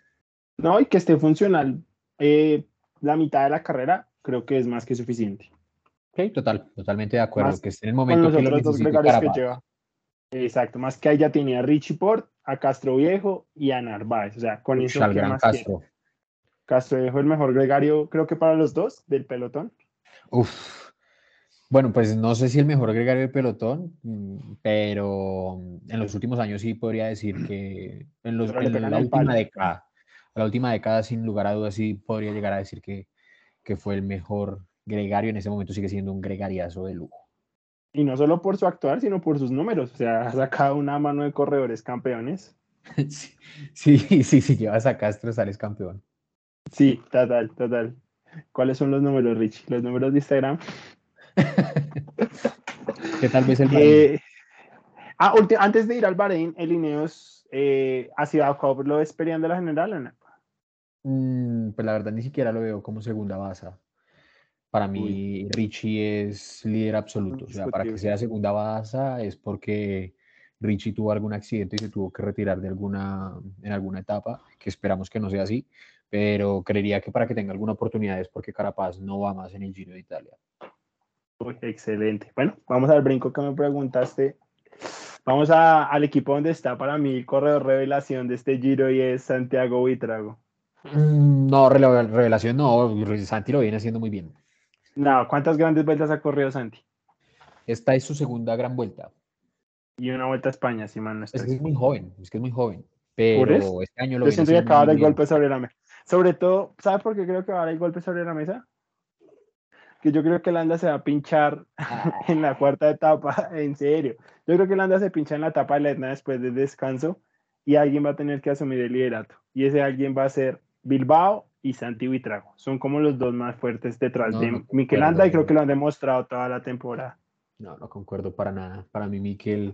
No, y que esté funcional eh, la mitad de la carrera, creo que es más que suficiente. Ok, total, totalmente de acuerdo. que esté en el momento que lo necesite Exacto, más que ahí ya tenía Richie Port, a Castro Viejo y a Narváez. O sea, con eso. ¿qué más Castro. Castro Viejo, el mejor gregario, creo que para los dos del pelotón. Uf. Bueno, pues no sé si el mejor gregario del pelotón, pero en los últimos años sí podría decir que en, los, la última década, la última década sin lugar a dudas sí podría llegar a decir que, que fue el mejor Gregario en ese momento sigue siendo un gregariazo de lujo. Y no solo por su actuar, sino por sus números. O sea, ha sacado una mano de corredores campeones. sí, sí, sí, sí, llevas a Castro, sales campeón. Sí, total, total. ¿Cuáles son los números, Rich? Los números de Instagram. ¿Qué tal vez el eh, ah, antes de ir al Bahrein, el Ineos eh, ha sido a lo esperando la general o no? Mm, pues la verdad ni siquiera lo veo como segunda base. Para mí, Richie es líder absoluto. O sea, para que sea segunda base es porque Richie tuvo algún accidente y se tuvo que retirar de alguna, en alguna etapa, que esperamos que no sea así, pero creería que para que tenga alguna oportunidad es porque Carapaz no va más en el Giro de Italia. Uy, excelente. Bueno, vamos al brinco que me preguntaste. Vamos a, al equipo donde está para mí el corredor revelación de este Giro y es Santiago Buitrago. Mm, no, revelación no, Santi lo viene haciendo muy bien. No, ¿cuántas grandes vueltas ha corrido Santi? Esta es su segunda gran vuelta. Y una vuelta a España, si man no Es que es muy joven, es que es muy joven. Pero este año lo Yo siento que acaba de golpe sobre la mesa. Sobre todo, ¿sabes por qué creo que va a dar el golpe sobre la mesa? Que yo creo que Landa se va a pinchar ah. en la cuarta etapa, en serio. Yo creo que Landa se pincha en la etapa de la Etna después del descanso y alguien va a tener que asumir el liderato. Y ese alguien va a ser Bilbao y Santi Buitrago. Son como los dos más fuertes detrás de Mikel Landa y creo que lo han demostrado toda la temporada. No, no concuerdo para nada. Para mí, Mikel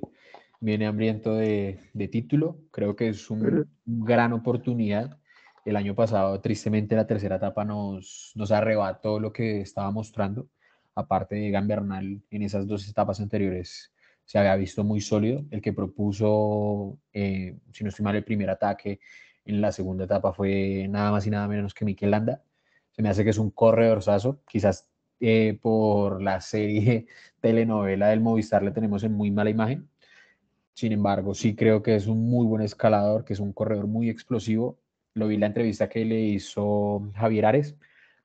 viene hambriento de, título. Creo que es una gran oportunidad. El año pasado, tristemente, la tercera etapa nos, nos arrebató lo que estaba mostrando. Aparte de Gambernal, en esas dos etapas anteriores se había visto muy sólido. El que propuso, eh, si no estoy mal, el primer ataque en la segunda etapa fue nada más y nada menos que Mikel Landa. Se me hace que es un corredorzazo. Quizás eh, por la serie telenovela del Movistar le tenemos en muy mala imagen. Sin embargo, sí creo que es un muy buen escalador, que es un corredor muy explosivo. Lo vi en la entrevista que le hizo Javier Ares.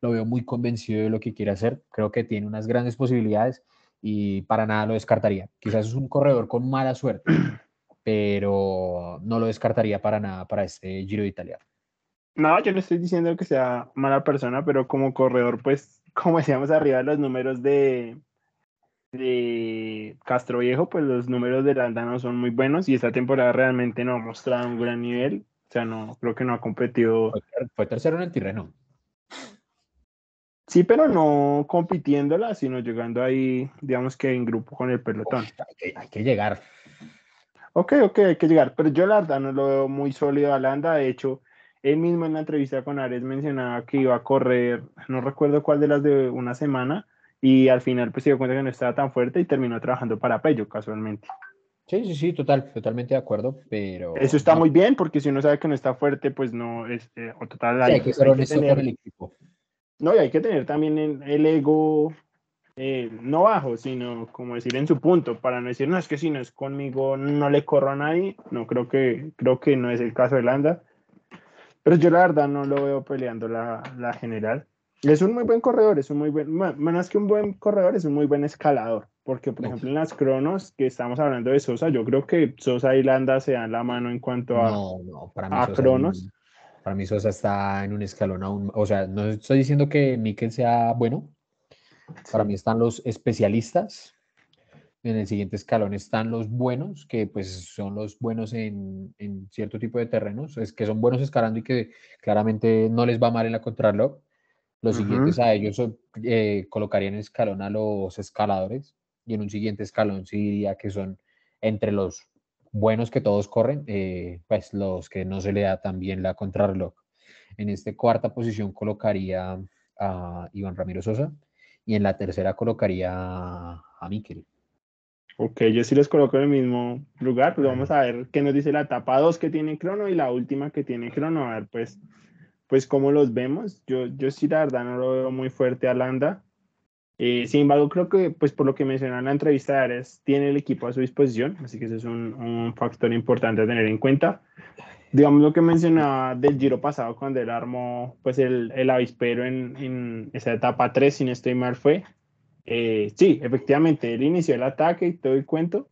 Lo veo muy convencido de lo que quiere hacer. Creo que tiene unas grandes posibilidades y para nada lo descartaría. Quizás es un corredor con mala suerte, pero no lo descartaría para nada para este Giro de Italia. No, yo no estoy diciendo que sea mala persona, pero como corredor, pues como decíamos arriba, los números de, de Castro Viejo, pues los números de Landa no son muy buenos y esta temporada realmente no ha mostrado un gran nivel. O sea, no, creo que no ha competido. Fue, tercero en el Tirreno. Sí, pero no compitiéndola, sino llegando ahí, digamos que en grupo con el pelotón. hay, que, llegar. Ok, ok, hay que llegar. Pero yo la verdad no lo veo muy sólido a Landa. De hecho, él mismo en la entrevista con Ares mencionaba que iba a correr, no recuerdo cuál de las de una semana, y al final pues se dio cuenta que no estaba tan fuerte y terminó trabajando para Pello casualmente. Sí, sí, sí, total, totalmente de acuerdo, pero... Eso está muy bien, porque si uno sabe que no está fuerte, pues no es... Eh, o total, hay, que ser honesto con el equipo. No, y hay que tener también el, ego eh, no bajo, sino como decir en su punto, para no decir, no, es que si no es conmigo, no le corro a nadie. No, creo que, creo que no es el caso de Landa. Pero yo la verdad no lo veo peleando la, la general. Es un muy buen corredor, es un muy buen, más que un buen corredor, es un muy buen escalador. Porque, por ejemplo, en las cronos que estamos hablando de Sosa, yo creo que Sosa y Landa se dan la mano en cuanto a, no, no, para mí a cronos. para mí Sosa está en un escalón aún. O sea, no estoy diciendo que Mikel sea bueno. Para mí están los especialistas, en el siguiente escalón están los buenos, que pues son los buenos en, en, cierto tipo de terrenos, es que son buenos escalando y que claramente no les va mal en la contrarreloj. Los siguientes a ellos eh, colocarían en escalón a los escaladores. Y en un siguiente escalón sí diría que son entre los buenos que todos corren, eh, pues los que no se le da tan bien la contrarreloj. En esta cuarta posición colocaría a Iván Ramiro Sosa y en la tercera colocaría a Miquel. Ok, yo sí los coloco en el mismo lugar, pues vamos a ver qué nos dice la etapa 2 que tiene crono y la última que tiene crono, a ver pues, pues cómo los vemos. Yo, yo sí la verdad no lo veo muy fuerte a Landa. Eh, sin embargo, creo que pues por lo que mencionaba en la entrevista de Ares, tiene el equipo a su disposición, así que ese es un, un factor importante a tener en cuenta. Digamos lo que mencionaba del giro pasado cuando él armó pues el, el avispero en, en esa etapa 3, si no estoy mal, fue eh, sí, efectivamente, él inició el ataque y todo el cuento,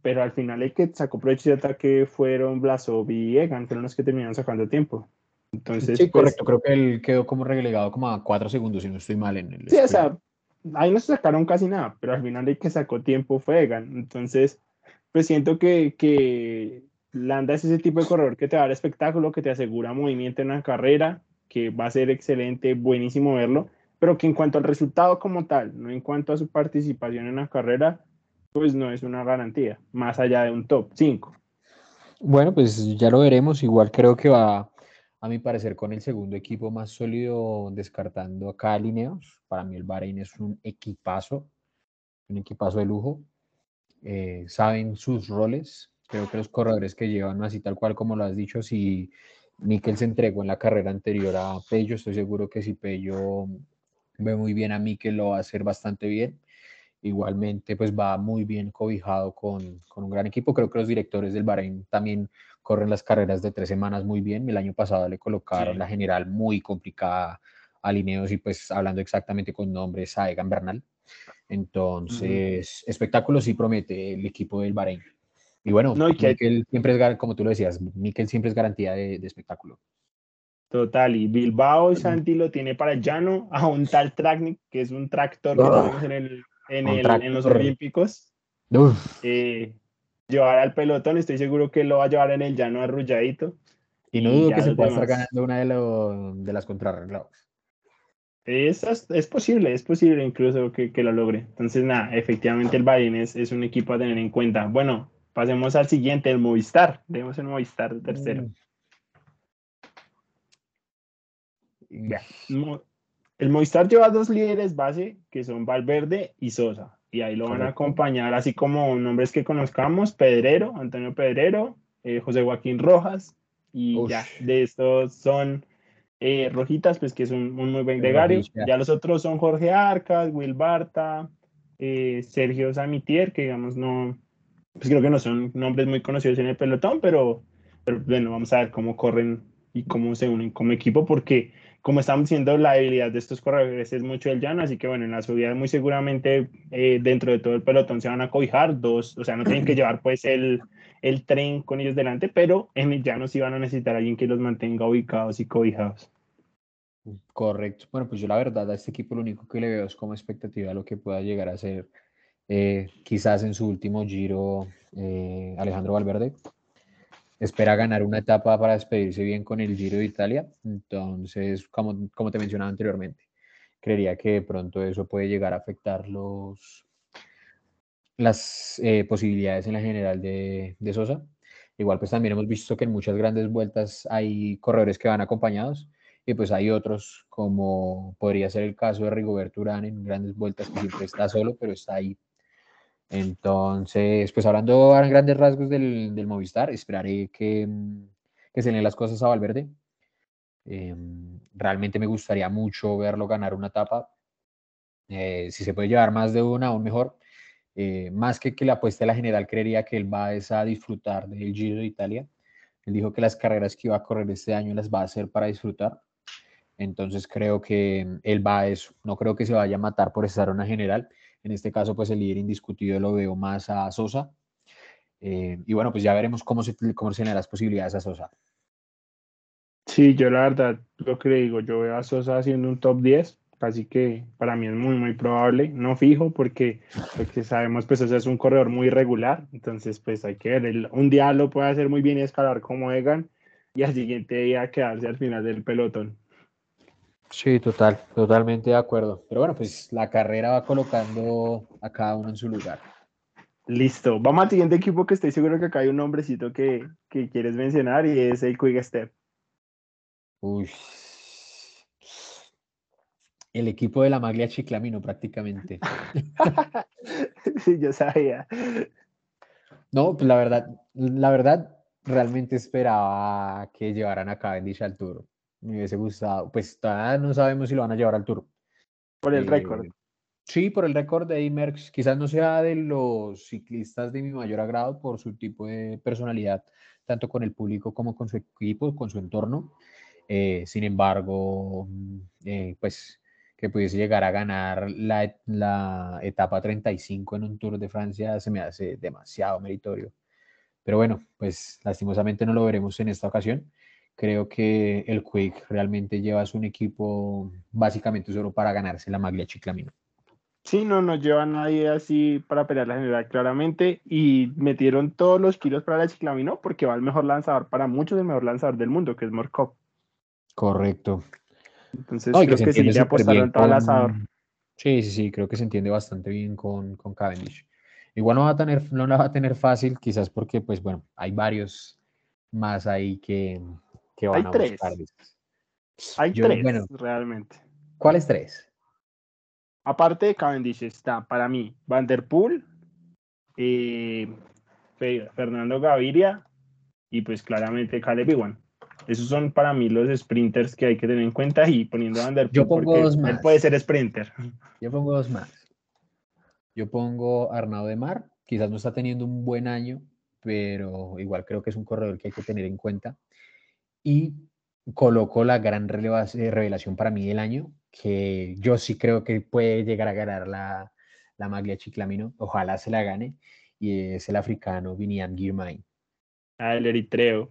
pero al final el que sacó provecho de ataque fueron Blasov y Egan, fueron los que terminaron sacando tiempo. Entonces, sí, pues, correcto. Creo que él quedó como relegado como a cuatro segundos, si no estoy mal en el. Sí, o sea, ahí no se sacaron casi nada, pero al final el que sacó tiempo fue Egan. Entonces, pues siento que, que Landa es ese tipo de corredor que te va a espectáculo, que te asegura movimiento en la carrera, que va a ser excelente, buenísimo verlo, pero que en cuanto al resultado como tal, no en cuanto a su participación en la carrera, pues no es una garantía, más allá de un top 5. Bueno, pues ya lo veremos. Igual creo que va, a mi parecer, con el segundo equipo más sólido, descartando acá a Lineos. Para mí el Bahrein es un equipazo, un equipazo de lujo. Eh, saben sus roles. Creo que los corredores que llevan así tal cual como lo has dicho, si Mikel se entregó en la carrera anterior a Pello, estoy seguro que si Pello ve muy bien a Mikel lo va a hacer bastante bien igualmente pues va muy bien cobijado con, con, un gran equipo. Creo que los directores del Bahrein también corren las carreras de tres semanas muy bien. El año pasado le colocaron la general muy complicada a Lineos y pues hablando exactamente con nombres a Egan Bernal. Entonces, espectáculo sí promete el equipo del Bahrein. Y bueno, no, Mikel siempre es, como tú lo decías, Mikel siempre es garantía de, de espectáculo. Total, y Bilbao y Santi lo tiene para el llano a un tal Traknik, que es un tractor que tenemos en el en, el, en los Olímpicos. Eh, llevar al pelotón, estoy seguro que lo va a llevar en el llano arrulladito. Y no dudo que se pueda estar ganando una de, de las contrarreglados. Es, es, posible, es posible incluso que, que, lo logre. Entonces, nada, efectivamente el Bayern es, es, un equipo a tener en cuenta. Bueno, pasemos al siguiente, el Movistar. Tenemos el Movistar tercero. Mm. El Movistar lleva dos líderes base que son Valverde y Sosa. Y ahí lo van a acompañar, así como nombres que conozcamos: Pedrero, Antonio Pedrero, eh, José Joaquín Rojas. Y ya, de estos son eh, Rojitas, pues que es un, muy buen gregario. Ya los otros son Jorge Arcas, Will Barta, eh, Sergio Samitier, que digamos no, pues creo que no son nombres muy conocidos en el pelotón, pero, pero bueno, vamos a ver cómo corren y cómo se unen como equipo, porque como estamos diciendo, la debilidad de estos corredores es mucho el llano, así que bueno, en la subida muy seguramente eh, dentro de todo el pelotón se van a cobijar dos, o sea, no tienen que llevar pues el, el tren con ellos delante, pero en el llano sí van a necesitar a alguien que los mantenga ubicados y cobijados. Correcto. Bueno, pues yo la verdad a este equipo lo único que le veo es como expectativa lo que pueda llegar a ser eh, quizás en su último giro eh, Alejandro Valverde espera ganar una etapa para despedirse bien con el Giro de Italia. Entonces, como, como te mencionaba anteriormente, creería que de pronto eso puede llegar a afectar los, las eh, posibilidades en la general de, de, Sosa. Igual pues también hemos visto que en muchas grandes vueltas hay corredores que van acompañados y pues hay otros como podría ser el caso de Rigoberto Urán en grandes vueltas que siempre está solo pero está ahí entonces, pues hablando a grandes rasgos del, Movistar, esperaré que, mm, que, se den las cosas a Valverde. Eh, realmente me gustaría mucho verlo ganar una etapa. Eh, si se puede llevar más de una, aún mejor. Eh, más que que la apuesta de la general, creería que él va a disfrutar del Giro de Italia. Él dijo que las carreras que iba a correr este año las va a hacer para disfrutar. Entonces creo que él va a eso. No creo que se vaya a matar por estar una general en este caso, pues el líder indiscutido lo veo más a Sosa. Eh, y bueno, pues ya veremos cómo se, cómo se las posibilidades a Sosa. Sí, yo la verdad, lo que digo, yo veo a Sosa haciendo un top 10, así que para mí es muy, muy probable, no fijo, porque, porque sabemos, pues Sosa es un corredor muy regular, entonces pues hay que ver, un día lo puede hacer muy bien y escalar como Egan, y al siguiente día quedarse al final del pelotón. Sí, total, totalmente de acuerdo. Pero bueno, pues la carrera va colocando a cada uno en su lugar. Listo. Vamos al siguiente equipo que estoy seguro que acá hay un nombrecito que, que quieres mencionar y es el Quick Step. Uy. El equipo de la Maglia Chiclamino prácticamente. sí, yo sabía. No, pues la verdad, la verdad, realmente esperaba que llevaran a Cavendish al Tour me hubiese gustado. Pues todavía no sabemos si lo van a llevar al Tour. Por el récord. Eh, sí, por el récord de Imerx. Quizás no sea de los ciclistas de mi mayor agrado por su tipo de personalidad, tanto con el público como con su equipo, con su entorno. Eh, sin embargo, eh, pues que pudiese llegar a ganar la, la, etapa 35 en un Tour de Francia se me hace demasiado meritorio. Pero bueno, pues lastimosamente no lo veremos en esta ocasión creo que el Quick realmente lleva a un equipo básicamente solo para ganarse la maglia chiclamino. Sí, no, no lleva a nadie así para pelear la general claramente y metieron todos los kilos para la chiclamino porque va el mejor lanzador para muchos, el mejor lanzador del mundo, que es Morkov. Correcto. Entonces creo que, sí le apostaron todo el lanzador. Sí, sí, sí, creo que se entiende bastante bien con, con Cavendish. Igual no va a tener, no la va a tener fácil, quizás porque, pues bueno, hay varios más ahí que, que van hay a tres. buscar. Hay Yo, tres, bueno. realmente. ¿Cuáles tres? Aparte de Cavendish está para mí Vanderpool, eh, Fe- Fernando Gaviria y pues claramente Caleb Iwan. Esos son para mí los sprinters que hay que tener en cuenta y poniendo a Yo pongo porque dos él puede ser sprinter. Yo pongo dos más. Yo pongo a Arnaud de Mar, quizás no está teniendo un buen año, pero igual creo que es un corredor que hay que tener en cuenta. Y coloco la gran eh, revelación para mí del año, que yo sí creo que puede llegar a ganar la, la maglia Chiclamino, ojalá se la gane, y es el africano Vinian Girmay. Ah, el eritreo.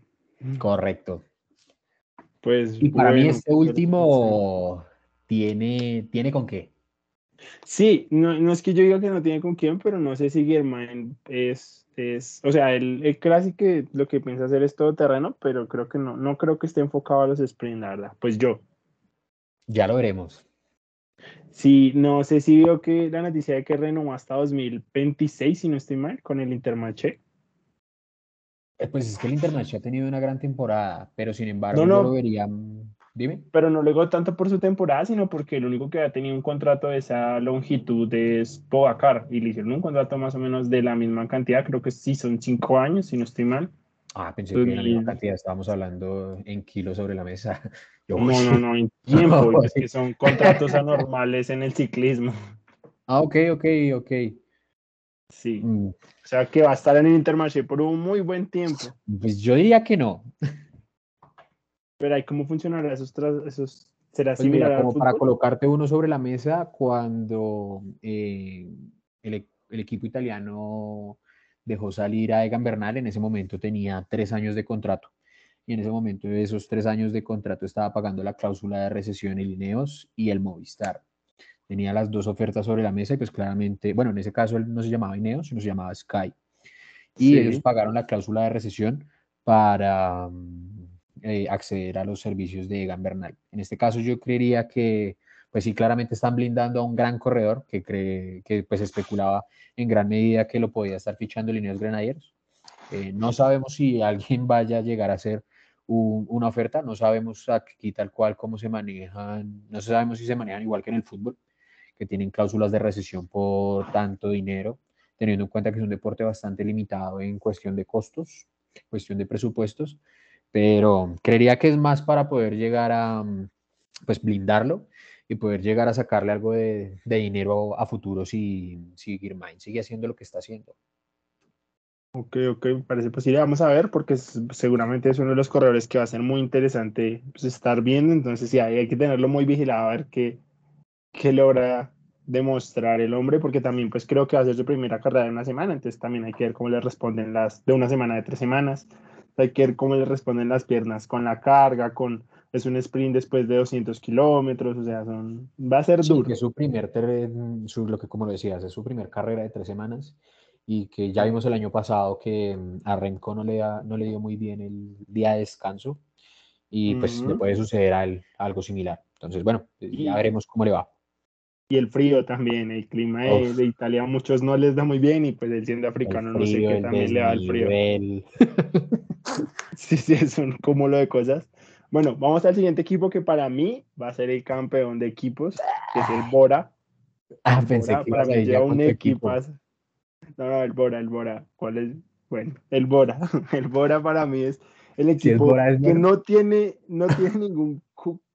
Correcto. Pues Y para mí este pues, último tiene, tiene con qué. Sí, no, no es que yo diga que no tiene con quién, pero no sé si Germain es, es o sea, el, el clásico lo que piensa hacer es todo terreno, pero creo que no, no creo que esté enfocado a los sprints, la verdad. Pues yo. Ya lo veremos. Sí, no sé si vio que la noticia de que renovó hasta 2026, si no estoy mal, con el Intermarché. Eh, Pues es que el Internacional ha tenido una gran temporada, pero sin embargo No, yo lo vería. Dime. Pero no luego tanto por su temporada, sino porque el único que ha tenido un contrato de esa longitud es Pogacar y le hicieron un contrato más o menos de la misma cantidad, creo que sí son cinco años, si no estoy mal. Ah, pensé que la misma cantidad, estábamos hablando en kilos sobre la mesa. Yo, No, no, no, en tiempo, es que son contratos anormales en el ciclismo. Ah, ok, ok, ok. Sí, Mm, o sea que va a estar en el Intermarché por un muy buen tiempo. Pues yo diría que no. Pero ahí cómo funcionará esos, esos será Pues similar mira, al como para colocarte uno sobre la mesa cuando eh, el, el equipo italiano dejó salir a Egan Bernal, en ese momento tenía tres años de contrato. Y en ese momento de esos tres años de contrato estaba pagando la cláusula de recesión el Ineos y el Movistar. Tenía las dos ofertas sobre la mesa y pues claramente, bueno, en ese caso él no se llamaba Ineos, sino se llamaba Sky. Y Sí. ellos pagaron la cláusula de recesión para eh, acceder a los servicios de Egan Bernal. En este caso yo creería que, pues sí, claramente están blindando a un gran corredor que, cree, que pues especulaba en gran medida que lo podía estar fichando Lineos Grenadiers. Eh, no sabemos si alguien vaya a llegar a un- una oferta, no sabemos aquí tal cual cómo se manejan, no sabemos si se manejan igual que en el fútbol, que tienen cláusulas de recesión por tanto dinero, teniendo en cuenta que es un deporte bastante limitado en cuestión de costos, cuestión de presupuestos, pero creería que es más para poder llegar a mm, pues blindarlo y poder llegar a sacarle algo de, de dinero a futuro si, si Girmain sigue haciendo lo que está haciendo. Ok, ok, parece posible. Vamos a ver, porque es- seguramente es uno de los corredores que va a ser muy interesante pues, estar viendo. Entonces, sí, hay, hay que tenerlo muy vigilado a ver qué, qué logra demostrar el hombre, porque también, pues creo que va a ser su primera carrera de una semana. Entonces, también hay que ver cómo le responden las de una semana de tres semanas. Hay que ver cómo le responden las piernas con la carga, con es un sprint después de 200 kilómetros. O sea, son, va a ser Sí, duro. que su primer, su, lo que como lo decías, es su primer carrera de tres semanas y que ya vimos el año pasado que mm, a Remco no le, da- no le dio muy bien el día de descanso y pues le Ujú. puede suceder a él algo similar. Entonces, bueno, ya Y- veremos cómo le va. Y el frío también, el clima de, de Italia a muchos no les da muy bien y pues él siendo El africano no sé frío, qué el también le da el frío. Sí, sí, es un cúmulo de cosas. Bueno, vamos al siguiente equipo que para mí va a ser el campeón de equipos, que es el Bora. Ah, El pensé Bora que para mí lleva un equipo. No, no, el Bora, el Bora. ¿Cuál es? Bueno, el Bora. El Bora para mí es el equipo Bora, es que Bora. no tiene, no tiene ningún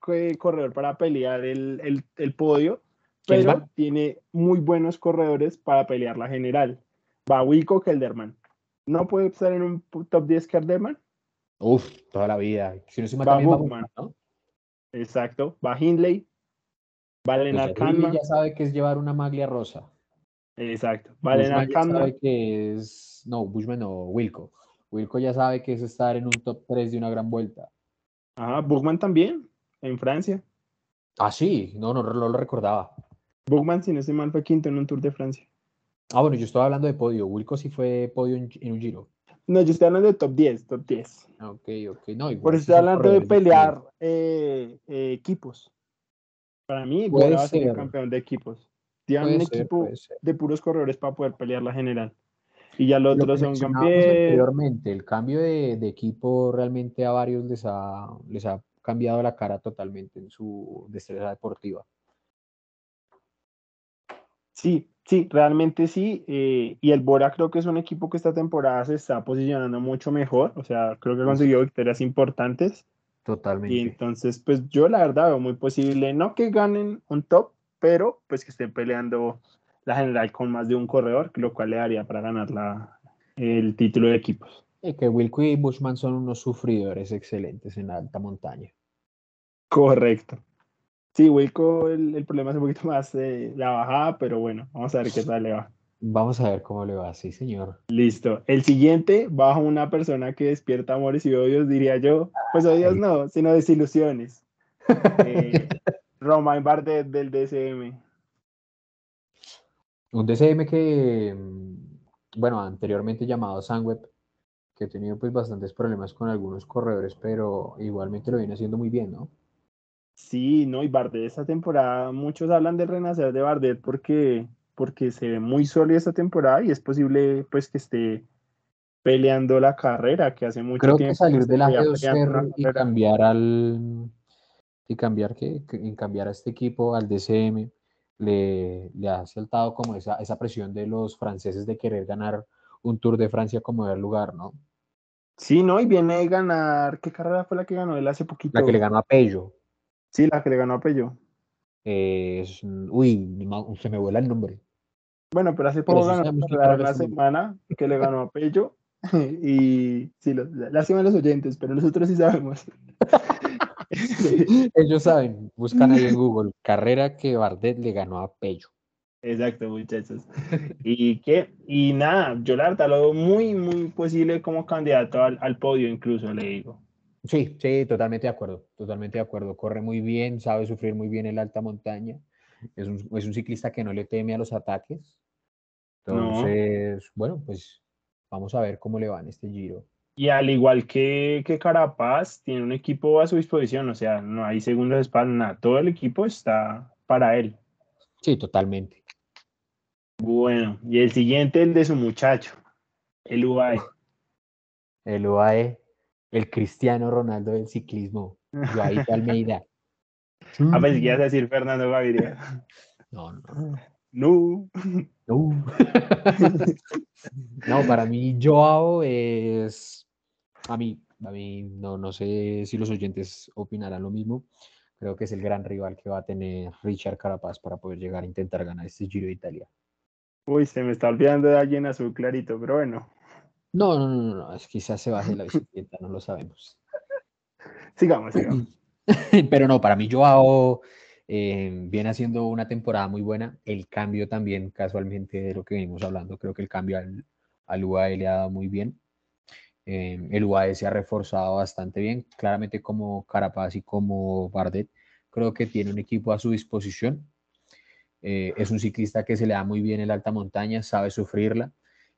que- corredor para pelear el, el, el podio, ¿Quiénes pero tiene muy buenos corredores para pelear la general. Va Wilco Kelderman. ¿No puede estar en un top 10 Kelderman? Uf, toda la vida. Si no se Va mata también va Buchmann. Buchmann, ¿no? Exacto. Va Hindley. Va Pues Lennart ya sabe que es llevar una maglia rosa. Exacto. Va Bushman ya sabe que es. No, Bushman no, Wilco. Wilco ya sabe que es estar en un top 3 de una gran vuelta. Ajá, Bugman también, en Francia. Ah, sí, no, no, no lo recordaba. Bugman, si no estoy mal, fue quinto en un Tour de Francia. Ah, bueno, yo estaba hablando de podio. Wilco sí fue podio en, en un giro. No, yo estoy hablando de top 10, top 10. Ah, Ok, ok. No, igual Por eso estoy hablando de pelear eh, eh, equipos. Para mí, Bora va a ser campeón de equipos. Tienen Puede un ser, equipo de puros corredores para poder pelear la general. Y ya los Lo otros son Gambier. anteriormente, el cambio de, de equipo realmente a varios les ha, les ha cambiado la cara totalmente en su destreza deportiva. Sí, sí, realmente sí. eh, y el Bora creo que es un equipo que esta temporada se está posicionando mucho mejor. O sea, creo que ha conseguido victorias importantes. Y Totalmente. entonces, pues yo la verdad veo muy posible, no que ganen un top, pero pues que estén peleando la general con más de un corredor, lo cual le daría para ganar la, el título de equipos. Y que Wilco y Bushman son unos sufridores excelentes en la alta montaña. Correcto. Sí, Wilco, el, el problema es un poquito más eh, la bajada, pero bueno, vamos a ver qué tal le va. Vamos a ver cómo le va, sí, señor. Listo. El siguiente, bajo una persona que despierta amores y odios, diría yo. Pues odios no, sino desilusiones. Eh, Romain Bardet del DSM. Un DCM que, mm, bueno, anteriormente llamado Sunweb, que ha tenido pues bastantes problemas con algunos corredores, pero igualmente lo viene haciendo muy bien, ¿no? Sí, no, y Bardet esta temporada, muchos hablan del renacer de Bardet porque, porque se ve muy sólido esta temporada y es posible pues que esté peleando la carrera, que hace mucho Creo tiempo que salir de la G2R y cambiar al y cambiar que cambiar a este equipo al DCM le, le ha saltado como esa, esa presión de los franceses de querer ganar un Tour de Francia como del lugar, ¿no? Sí, no, y viene de ganar, ¿qué carrera fue la que ganó él hace poquito? La que le ganó a Pello. Sí, la que le ganó a Pello. eh, uy, se me vuela el nombre. Bueno, pero hace poco ganó la semana que le ganó a Pello. Y sí, lo- lástima los oyentes, pero nosotros sí sabemos. Ellos saben, buscan ahí en Google, carrera que Bardet le ganó a Pello. Exacto, muchachos. ¿Y qué? Y nada, yo la verdad lo veo muy, muy posible como candidato al, al podio, incluso, le digo. Sí, sí, totalmente de acuerdo, totalmente de acuerdo. Corre muy bien, sabe sufrir muy bien en la alta montaña. Es un, es un ciclista que no le teme a los ataques. No. Entonces, bueno, pues vamos a ver cómo le va en este giro. Y al igual que, que Carapaz, tiene un equipo a su disposición, o sea, no hay segundos de espalda, nada, todo el equipo está para él. Sí, totalmente. Bueno, y el siguiente, el de su muchacho, el UAE. El UAE, el Cristiano Ronaldo del ciclismo, Joaito Almeida. A ver si quieres decir Fernando Gaviria. No, no, No. no. No, para mí Joao es, a mí, a mí no, no sé si los oyentes opinarán lo mismo. Creo que es el gran rival que va a tener Richard Carapaz para poder llegar a intentar ganar este Giro de Italia. Uy, se me está olvidando de alguien azul clarito, pero bueno, No, no, no, no, no, es quizás se baje la bicicleta, no lo sabemos. sigamos, sigamos. Pero no, para mí Joao eh, viene haciendo una temporada muy buena. El cambio también, casualmente, de lo que venimos hablando, creo que el cambio al, al UAE le ha dado muy bien. Eh, el UAE se ha reforzado bastante bien, claramente como Carapaz y como Bardet. Creo que tiene un equipo a su disposición. Eh, es un ciclista que se le da muy bien en la alta montaña, sabe sufrirla,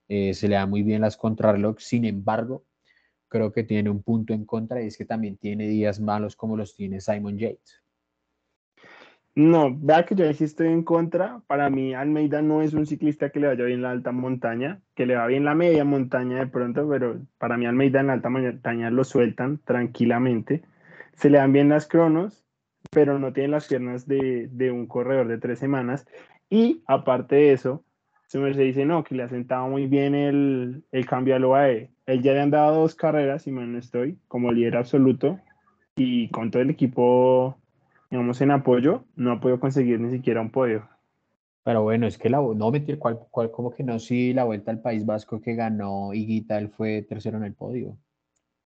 eh, se le da muy bien las contrarreloj. Sin embargo, creo que tiene un punto en contra y es que también tiene días malos como los tiene Simon Yates. No, vea que yo sí estoy en contra. Para mí, Almeida no es un ciclista que le vaya bien la alta montaña, que le va bien la media montaña de pronto, pero para mí Almeida en la alta montaña lo sueltan tranquilamente. Se le dan bien las cronos, pero no tiene las piernas de, de un corredor de tres semanas. Y aparte de eso, su merced dice no, que le ha sentado muy bien el, el cambio al OAE. Él ya le han dado dos carreras, si mal no estoy, como líder absoluto, y con todo el equipo digamos, en apoyo, no ha podido conseguir ni siquiera un podio. Pero bueno, es que la, no mentir, ¿cuál, cuál, como que no? Sí, la vuelta al País Vasco que ganó Higuita, él fue tercero en el podio.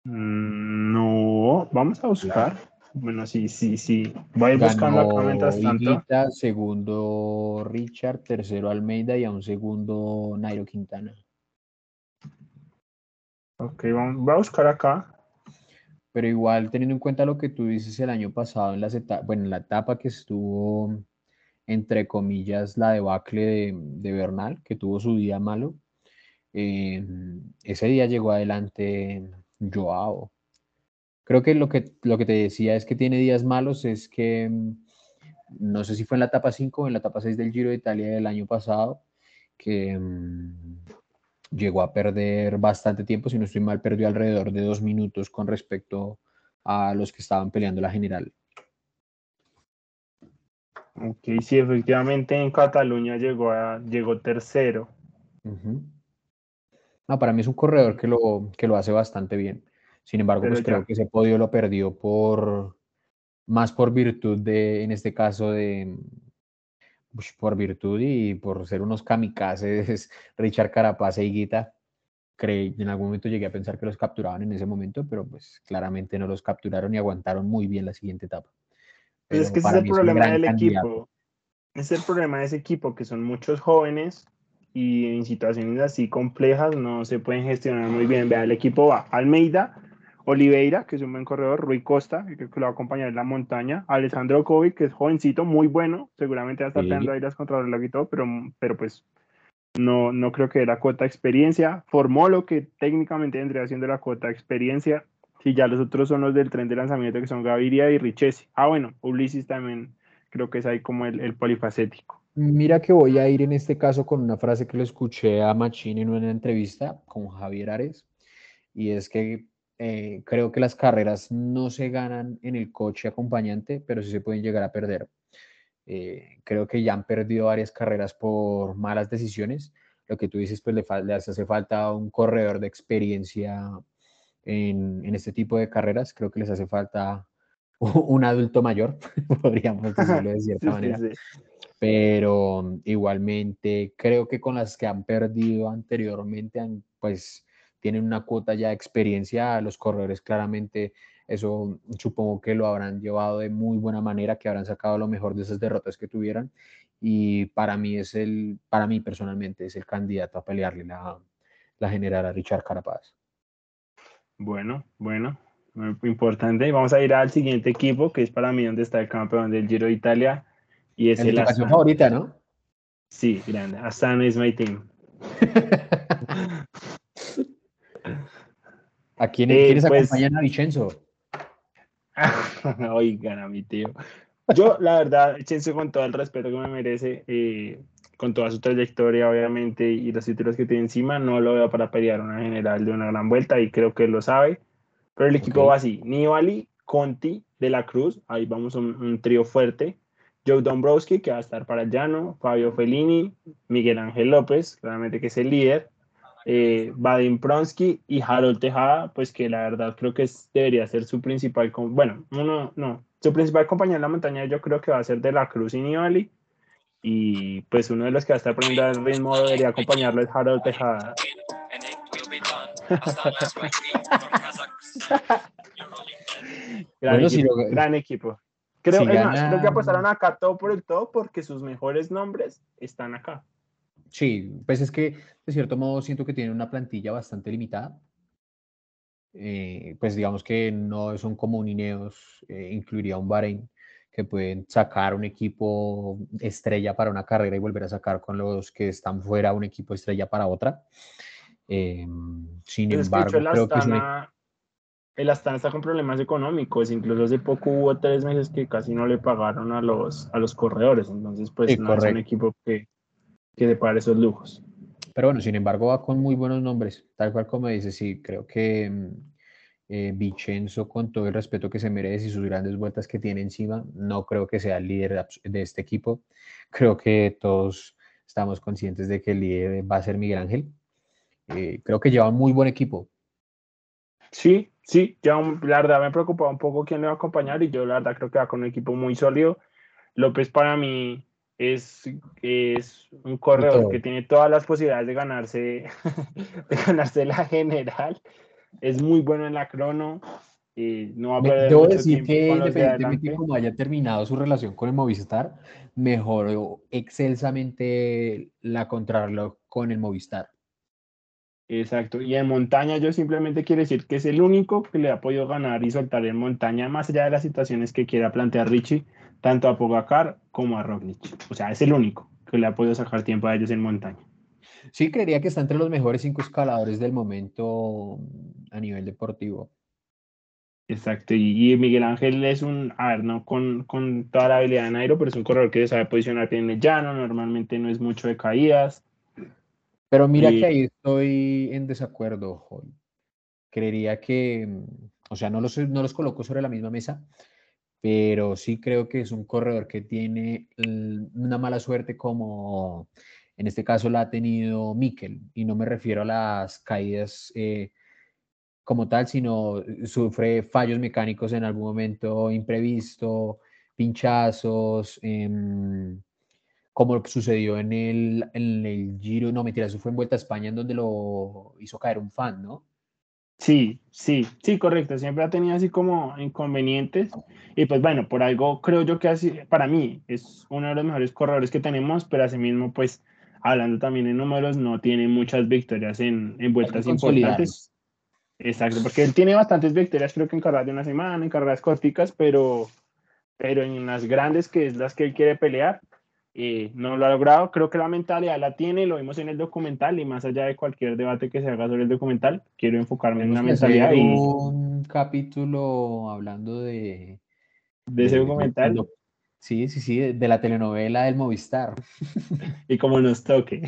Mm, No, vamos a buscar. Bueno, sí, sí, sí. Voy a ir buscando acá mientras tanto. Higuita, segundo Richard, tercero Almeida y a un segundo Nairo Quintana. Ok, vamos, voy a buscar acá. pero igual teniendo en cuenta lo que tú dices el año pasado en las etapas, bueno, en la etapa que estuvo, entre comillas, la debacle de, de Bernal, que tuvo su día malo, eh, ese día llegó adelante Joao. Creo que lo, que lo que te decía es que tiene días malos, es que mm, no sé si fue en la etapa 5 o en la etapa 6 del Giro de Italia del año pasado, que mm, llegó a perder bastante tiempo, si no estoy mal, perdió alrededor de dos minutos con respecto a los que estaban peleando la general. Ok, sí, efectivamente en Cataluña llegó, a, llegó tercero. No, para mí es un corredor que lo, que lo hace bastante bien. Sin embargo, pues creo que ese podio lo perdió por más por virtud de, en este caso, de pues, por virtud y por ser unos kamikazes, Richard Carapaz y Guita. Creí, en algún momento llegué a pensar que los capturaban en ese momento, pero pues claramente no los capturaron y aguantaron muy bien la siguiente etapa. Pero es que ese es el problema del equipo. Es el problema de ese equipo, que son muchos jóvenes y en situaciones así complejas no se pueden gestionar muy bien. Vea, el equipo va Almeida, Oliveira, que es un buen corredor, Rui Costa, que, lo va a acompañar en la montaña, Alessandro Kovic, que es jovencito, muy bueno, seguramente va a estar sí. ahí las contra el y todo, pero, pero pues no, no creo que la cuota experiencia. Formó lo que técnicamente vendría siendo la cuota experiencia. Si ya los otros son los del tren de lanzamiento, que son Gaviria y Richesi. Ah, bueno, Ulises también creo que es ahí como el, el polifacético. Mira que voy a ir en este caso con una frase que le escuché a Machín en una entrevista con Javier Ares, y es que eh, creo que las carreras no se ganan en el coche acompañante, pero sí se pueden llegar a perder. Eh, creo que ya han perdido varias carreras por malas decisiones. Lo que tú dices, pues le, le hace falta un corredor de experiencia en, en, este tipo de carreras. Creo que les hace falta un adulto mayor, podríamos decirlo de cierta manera. Sí, sí pero igualmente creo que con las que han perdido anteriormente, pues tienen una cuota ya de experiencia, los corredores claramente eso supongo que lo habrán llevado de muy buena manera, que habrán sacado lo mejor de esas derrotas que tuvieran y para mí es el, para mí personalmente es el candidato a pelearle la, la general a Richard Carapaz. Bueno, bueno, muy importante. Vamos a ir al siguiente equipo, que es para mí donde está el campeón del Giro de Italia, y es el Astana. favorita, ¿no? Sí, grande. Astana is my team. ¿A quién, eh, ¿quiénes pues, acompañan a Vicenzo? Oigan a mi tío. Yo, la verdad, Vicenzo, con todo el respeto que me merece, eh, con toda su trayectoria, obviamente, y los títulos que tiene encima, no lo veo para pelear una general de una gran vuelta, y creo que él lo sabe. Pero el equipo okay. va así: Nibali, Conti, De la Cruz, ahí vamos un, un trío fuerte. Joe Dombrowski, que va a estar para el llano, Fabio Fellini, Miguel Ángel López, claramente que es el líder, eh, Vadim Pronsky y Harold Tejada, pues que la verdad creo que es, debería ser su principal, bueno, uno, no, su principal compañero en la montaña yo creo que va a ser de la Cruz y Nibali, y pues uno de los que va a estar poniendo el ritmo debería acompañarlo es Harold Tejada. gran, bueno, equipo, si lo... gran equipo. Creo, si gana... más, creo que apostaron acá todo por el todo porque sus mejores nombres están acá. Sí, pues es que de cierto modo siento que tienen una plantilla bastante limitada. Eh, pues digamos que no son como un Ineos, eh, incluiría un Bahrein, que pueden sacar un equipo estrella para una carrera y volver a sacar con los que están fuera un equipo estrella para otra. Eh, sin Pero embargo, que creo que es un el Astana está con problemas económicos, incluso hace poco hubo tres meses que casi no le pagaron a los, a los corredores, entonces pues Sí, no es un correcto. equipo que, que le paga esos lujos. Pero bueno, sin embargo, va con muy buenos nombres, tal cual como dice, sí, creo que mm, eh, Vicenzo, con todo el respeto que se merece y sus grandes vueltas que tiene encima, no creo que sea el líder de este equipo. Creo que todos estamos conscientes de que el líder va a ser Miguel Ángel. Eh, creo que lleva un muy buen equipo. Sí, sí, ya la verdad me preocupaba un poco quién le va a acompañar y yo la verdad creo que va con un equipo muy sólido. López para mí es, es un corredor que tiene todas las posibilidades de ganarse, de ganarse la general. Es muy bueno en la crono. y no va a Me- perder debo mucho decir que independientemente de cómo haya terminado su relación con el Movistar, mejoró excelsamente la contrarreloj con el Movistar. Exacto, y en montaña yo simplemente quiero decir que es el único que le ha podido ganar y soltar en montaña, más allá de las situaciones que quiera plantear Richie, tanto a Pogacar como a Roglic. O sea, es el único que le ha podido sacar tiempo a ellos en montaña. Sí, creería que está entre los mejores cinco escaladores del momento a nivel deportivo. Exacto, y, Miguel Ángel es un, a ver, no con, con, toda la habilidad de Nairo, pero es un corredor que sabe posicionar bien en el llano, normalmente no es mucho de caídas. Pero mira que ahí estoy en desacuerdo, Joy. Creería que, o sea, no los, no los coloco sobre la misma mesa, pero sí creo que es un corredor que tiene una mala suerte como en este caso la ha tenido Mikel, y no me refiero a las caídas eh, como tal, sino eh, sufre fallos mecánicos en algún momento imprevisto, pinchazos, em, como sucedió en el, en el Giro, no mentira, eso fue en Vuelta a España en donde lo hizo caer un fan, ¿no? Sí, sí, sí, correcto. Siempre ha tenido así como inconvenientes. Y pues bueno, por algo creo yo que así, para mí es uno de los mejores corredores que tenemos, pero asimismo, pues hablando también en números, no tiene muchas victorias en, en vueltas importantes. Exacto, porque él tiene bastantes victorias, creo que en carreras de una semana, en carreras corticas, pero, pero en las grandes, que es las que él quiere pelear, eh, no lo ha logrado. Creo que la mentalidad la tiene, lo vimos en el documental y más allá de cualquier debate que se haga sobre el documental, quiero enfocarme en una mentalidad. Y... Un capítulo hablando de... De ese documental. sí, sí, sí, de la telenovela del Movistar. y como nos toque.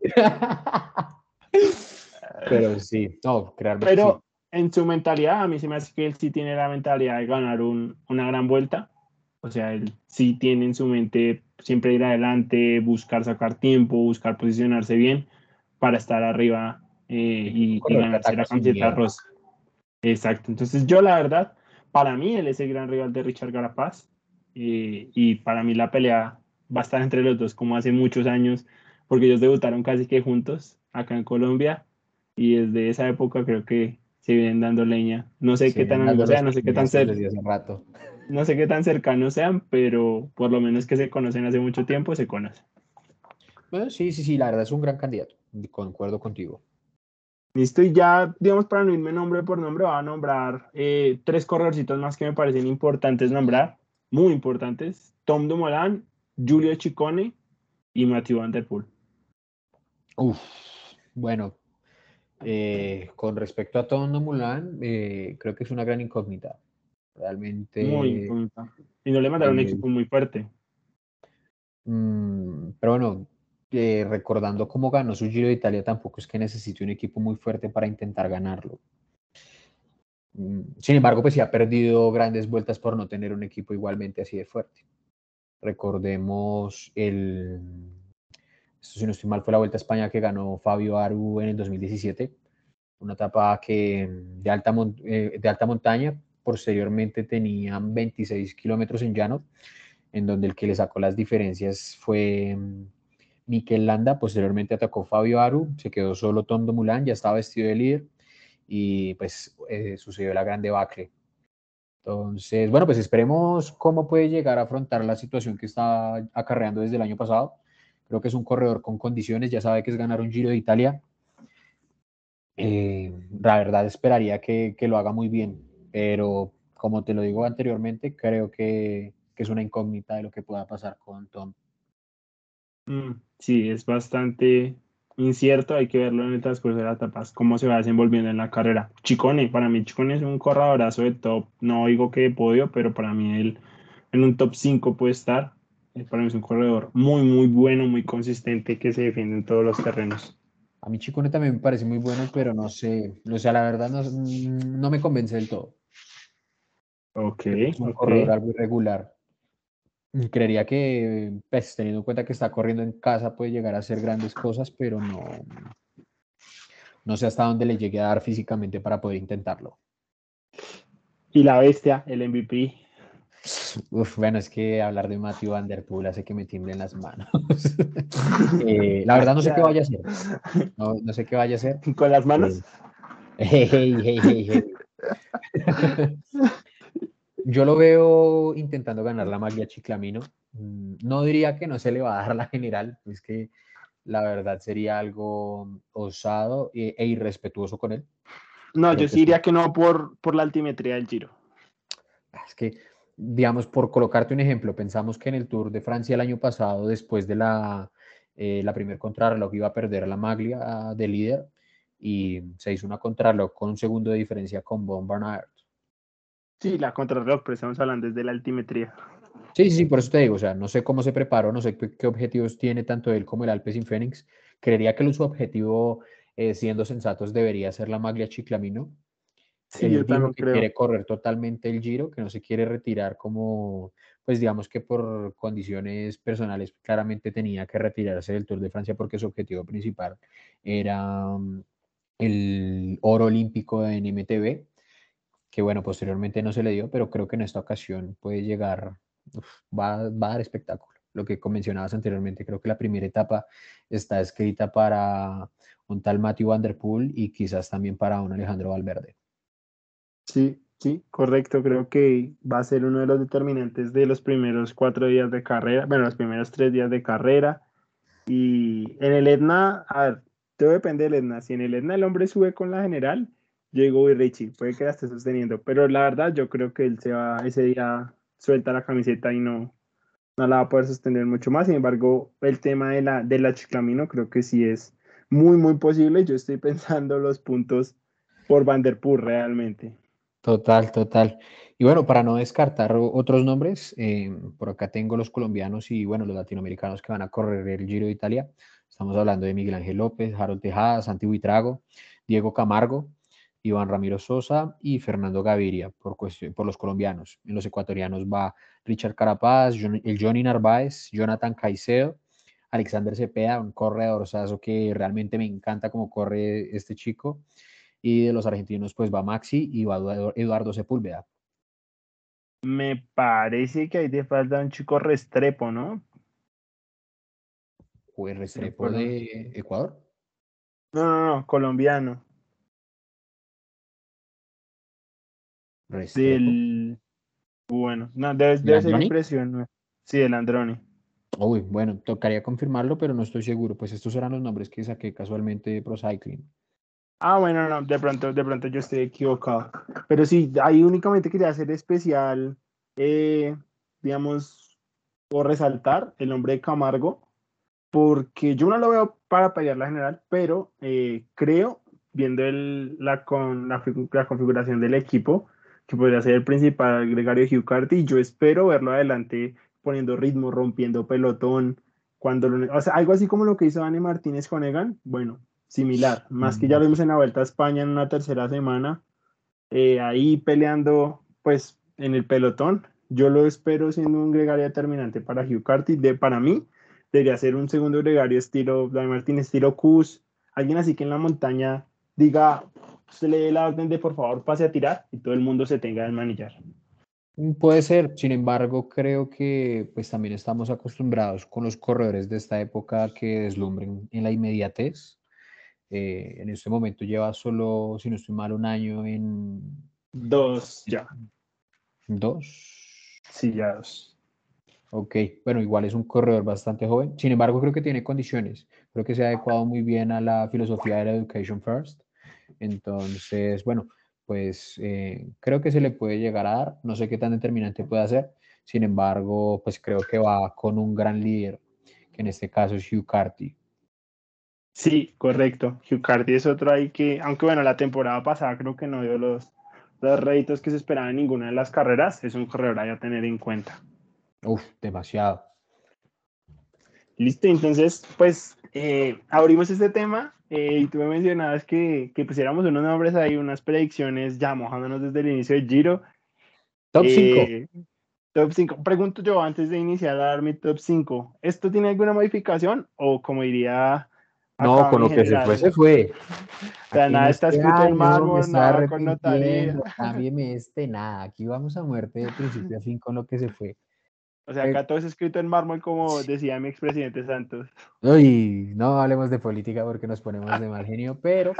Pero sí, no, Pero en su mentalidad, a mí se me hace que él sí tiene la mentalidad de ganar un, una gran vuelta. O sea, él sí tiene en su mente siempre ir adelante, buscar sacar tiempo, buscar posicionarse bien para estar arriba eh, y, y, ganarse la camiseta rosa. Exacto. Entonces, yo la verdad, para mí él es el gran rival de Richard Garapaz eh, y para mí la pelea va a estar entre los dos como hace muchos años, porque ellos debutaron casi que juntos acá en Colombia y desde esa época creo que se vienen dando leña. No sé qué tan amigos sean, no sé qué tan rato. No sé qué tan cercanos sean, pero por lo menos que se conocen hace mucho tiempo, se conocen. Bueno, sí, sí, sí, la verdad es un gran candidato. Concuerdo contigo. Listo, y ya, digamos, para no irme nombre por nombre, voy a nombrar eh, tres corredorcitos más que me parecen importantes nombrar, muy importantes. Tom Dumoulin, Julio Chicone y Matthew Van Der Poel. Uf, bueno, eh, con respecto a Tondo Mulan, eh, creo que es una gran incógnita. Realmente. Muy. Y no le mandaron un eh, equipo muy fuerte. Mm, pero bueno, recordando cómo ganó su Giro de Italia, tampoco es que necesite un equipo muy fuerte para intentar ganarlo. Mm, sin embargo, pues sí ha perdido grandes vueltas por no tener un equipo igualmente así de fuerte. Recordemos el, si no estoy mal, fue la Vuelta a España que ganó Fabio Aru en el 2017, una etapa que, de, alta, eh, de alta montaña, posteriormente tenían 26 kilómetros en llano, en donde el que le sacó las diferencias fue mm, Mikel Landa, posteriormente atacó Fabio Aru, se quedó solo Tondo Mulán, ya estaba vestido de líder, y pues eh, sucedió la gran debacle. Entonces, bueno, pues esperemos cómo puede llegar a afrontar la situación que está acarreando desde el año pasado Creo que es un corredor con condiciones, ya sabe que es ganar un Giro de Italia. Eh, la verdad esperaría que, lo haga muy bien, pero como te lo digo anteriormente, creo que, es una incógnita de lo que pueda pasar con Tom. Mm, sí, es bastante incierto, hay que verlo en el transcurso de la etapa, cómo se va desenvolviendo en la carrera. Chicone, para mí Chicone es un corredorazo de top, no digo que podio, pero para mí él en un top 5 puede estar. Para mí es un corredor muy, muy bueno, muy consistente que se defiende en todos los terrenos. A mí Chicone también me parece muy bueno, pero no sé, o sea, la verdad no, no me convence del todo. Ok. Es un corredor algo irregular. Creería que, pues, teniendo en cuenta que está corriendo en casa, puede llegar a hacer grandes cosas, pero no, no sé hasta dónde le llegue a dar físicamente para poder intentarlo. Y la bestia, el MVP, Uf, bueno, es que hablar de Matthew Van Der Poel hace que me tiemblen las manos. Eh, la verdad no sé qué vaya a hacer. No, sé qué vaya a hacer. ¿Con las manos? Eh, Yo lo veo intentando ganar la maglia Chiclamino. Mm, no diría que no se le va a dar la general, es que la verdad sería algo osado e, e irrespetuoso con él. No, yo sí diría que no por, por la altimetría del Giro. Es que, digamos, por colocarte un ejemplo, pensamos que en el Tour de Francia el año pasado, después de la, eh, la primer contrarreloj, iba a perder a la Maglia de líder y se hizo una contrarreloj con un segundo de diferencia con Bon Barnard. Sí, la contrarreloj, pero estamos hablando desde la altimetría. Sí, sí, por eso te digo, o sea, no sé cómo se preparó, no sé qué, objetivos tiene tanto él como el Alpecin Fénix. Creería que su objetivo, eh, siendo sensatos, debería ser la Maglia Chiclamino. Sí, yo también que quiere correr totalmente el Giro, que no se quiere retirar como, pues digamos que por condiciones personales, claramente tenía que retirarse del Tour de Francia porque su objetivo principal era mm, el oro olímpico en MTV, que bueno, posteriormente no se le dio, pero creo que en esta ocasión puede llegar va, a dar espectáculo. Lo que mencionabas anteriormente, creo que la primera etapa está escrita para un tal Matthew Van Der Poel y quizás también para un Alejandro Valverde. Sí, sí, correcto. Creo que va a ser uno de los determinantes de los primeros cuatro días de carrera, bueno, los primeros tres días de carrera. Y en el Etna, a ver, todo depende del Etna. Si en el Etna el hombre sube con la general, llegó y Richie, puede que esté sosteniendo. Pero la verdad, yo creo que él se va ese día suelta la camiseta y no, no la va a poder sostener mucho más. Sin embargo, el tema de la, de la Chiclamino creo que sí es muy, muy posible. Yo estoy pensando los puntos por Vanderpool realmente. Total, total. Y bueno, para no descartar otros nombres, eh, por acá tengo los colombianos y bueno, los latinoamericanos que van a correr el Giro de Italia. Estamos hablando de Miguel Ángel López, Harold Tejada, Santi Buitrago, Diego Camargo, Iván Ramiro Sosa y Fernando Gaviria por, por los colombianos. En los ecuatorianos va Richard Carapaz, el Johnny Narváez, Jonathan Caicedo, Alexander Cepeda, un corredor que realmente me encanta cómo corre este chico. Y de los argentinos, pues va Maxi y va Eduardo Sepúlveda. Me parece que ahí te falta un chico Restrepo, ¿no? ¿O el Restrepo de Ecuador? No, no, no, colombiano. Del... Bueno, no, debe, ser impresión. Sí, el Androni. Uy, bueno, tocaría confirmarlo, pero no estoy seguro. Pues estos eran los nombres que saqué casualmente de Pro Cycling. Ah, bueno, no, de pronto, de pronto yo estoy equivocado. Pero sí, ahí únicamente quería hacer especial, eh, digamos, o resaltar el nombre de Camargo, porque yo no lo veo para pelear la general, pero eh, creo, viendo el, la, con, la, la configuración del equipo, que podría ser el principal gregario Hugh Carty. Yo espero verlo adelante poniendo ritmo, rompiendo pelotón, cuando o sea, algo así como lo que hizo Dani Martínez con Egan, bueno, similar, más que ya lo vimos en la Vuelta a España en una tercera semana, eh, ahí peleando pues en el pelotón, yo lo espero siendo un gregario determinante para Hugh Carty, de, para mí debería ser un segundo gregario estilo Dani Martínez, estilo Kuz, alguien así que en la montaña diga, se le dé la orden de por favor pase a tirar y todo el mundo se tenga a manillar. Mm, puede ser, sin embargo, creo que pues también estamos acostumbrados con los corredores de esta época que deslumbren en la inmediatez. Eh, en este momento lleva solo, si no estoy mal, un año en... Dos, ya. ¿Dos? Sí, ya dos. Ok, bueno, igual es un corredor bastante joven. Sin embargo, creo que tiene condiciones. Creo que se ha adecuado muy bien a la filosofía de la Education First. Entonces, bueno, pues eh, creo que se le puede llegar a dar. No sé qué tan determinante puede ser. Sin embargo, pues creo que va con un gran líder, que en este caso es Hugh Carty. Sí, correcto. Hugh Carty es otro ahí que, aunque bueno, la temporada pasada creo que no dio los, los réditos que se esperaban en ninguna de las carreras, es un corredor ahí a tener en cuenta. Uf, demasiado. Listo, entonces, pues eh, abrimos este tema eh, y tú me mencionabas que, que, pusiéramos unos nombres ahí, unas predicciones ya mojándonos desde el inicio del Giro. Top 5. Eh, top 5. Pregunto yo antes de iniciar a dar mi top 5. ¿Esto tiene alguna modificación o como diría... No, con lo que se fue, se fue. O sea, nada está este escrito en mármol, nada con notaría. Cámbieme este, nada. Aquí vamos a muerte de principio a fin con lo que se fue. O sea, acá todo es escrito en mármol, como decía mi expresidente Santos. Uy, no hablemos de política porque nos ponemos de mal genio, pero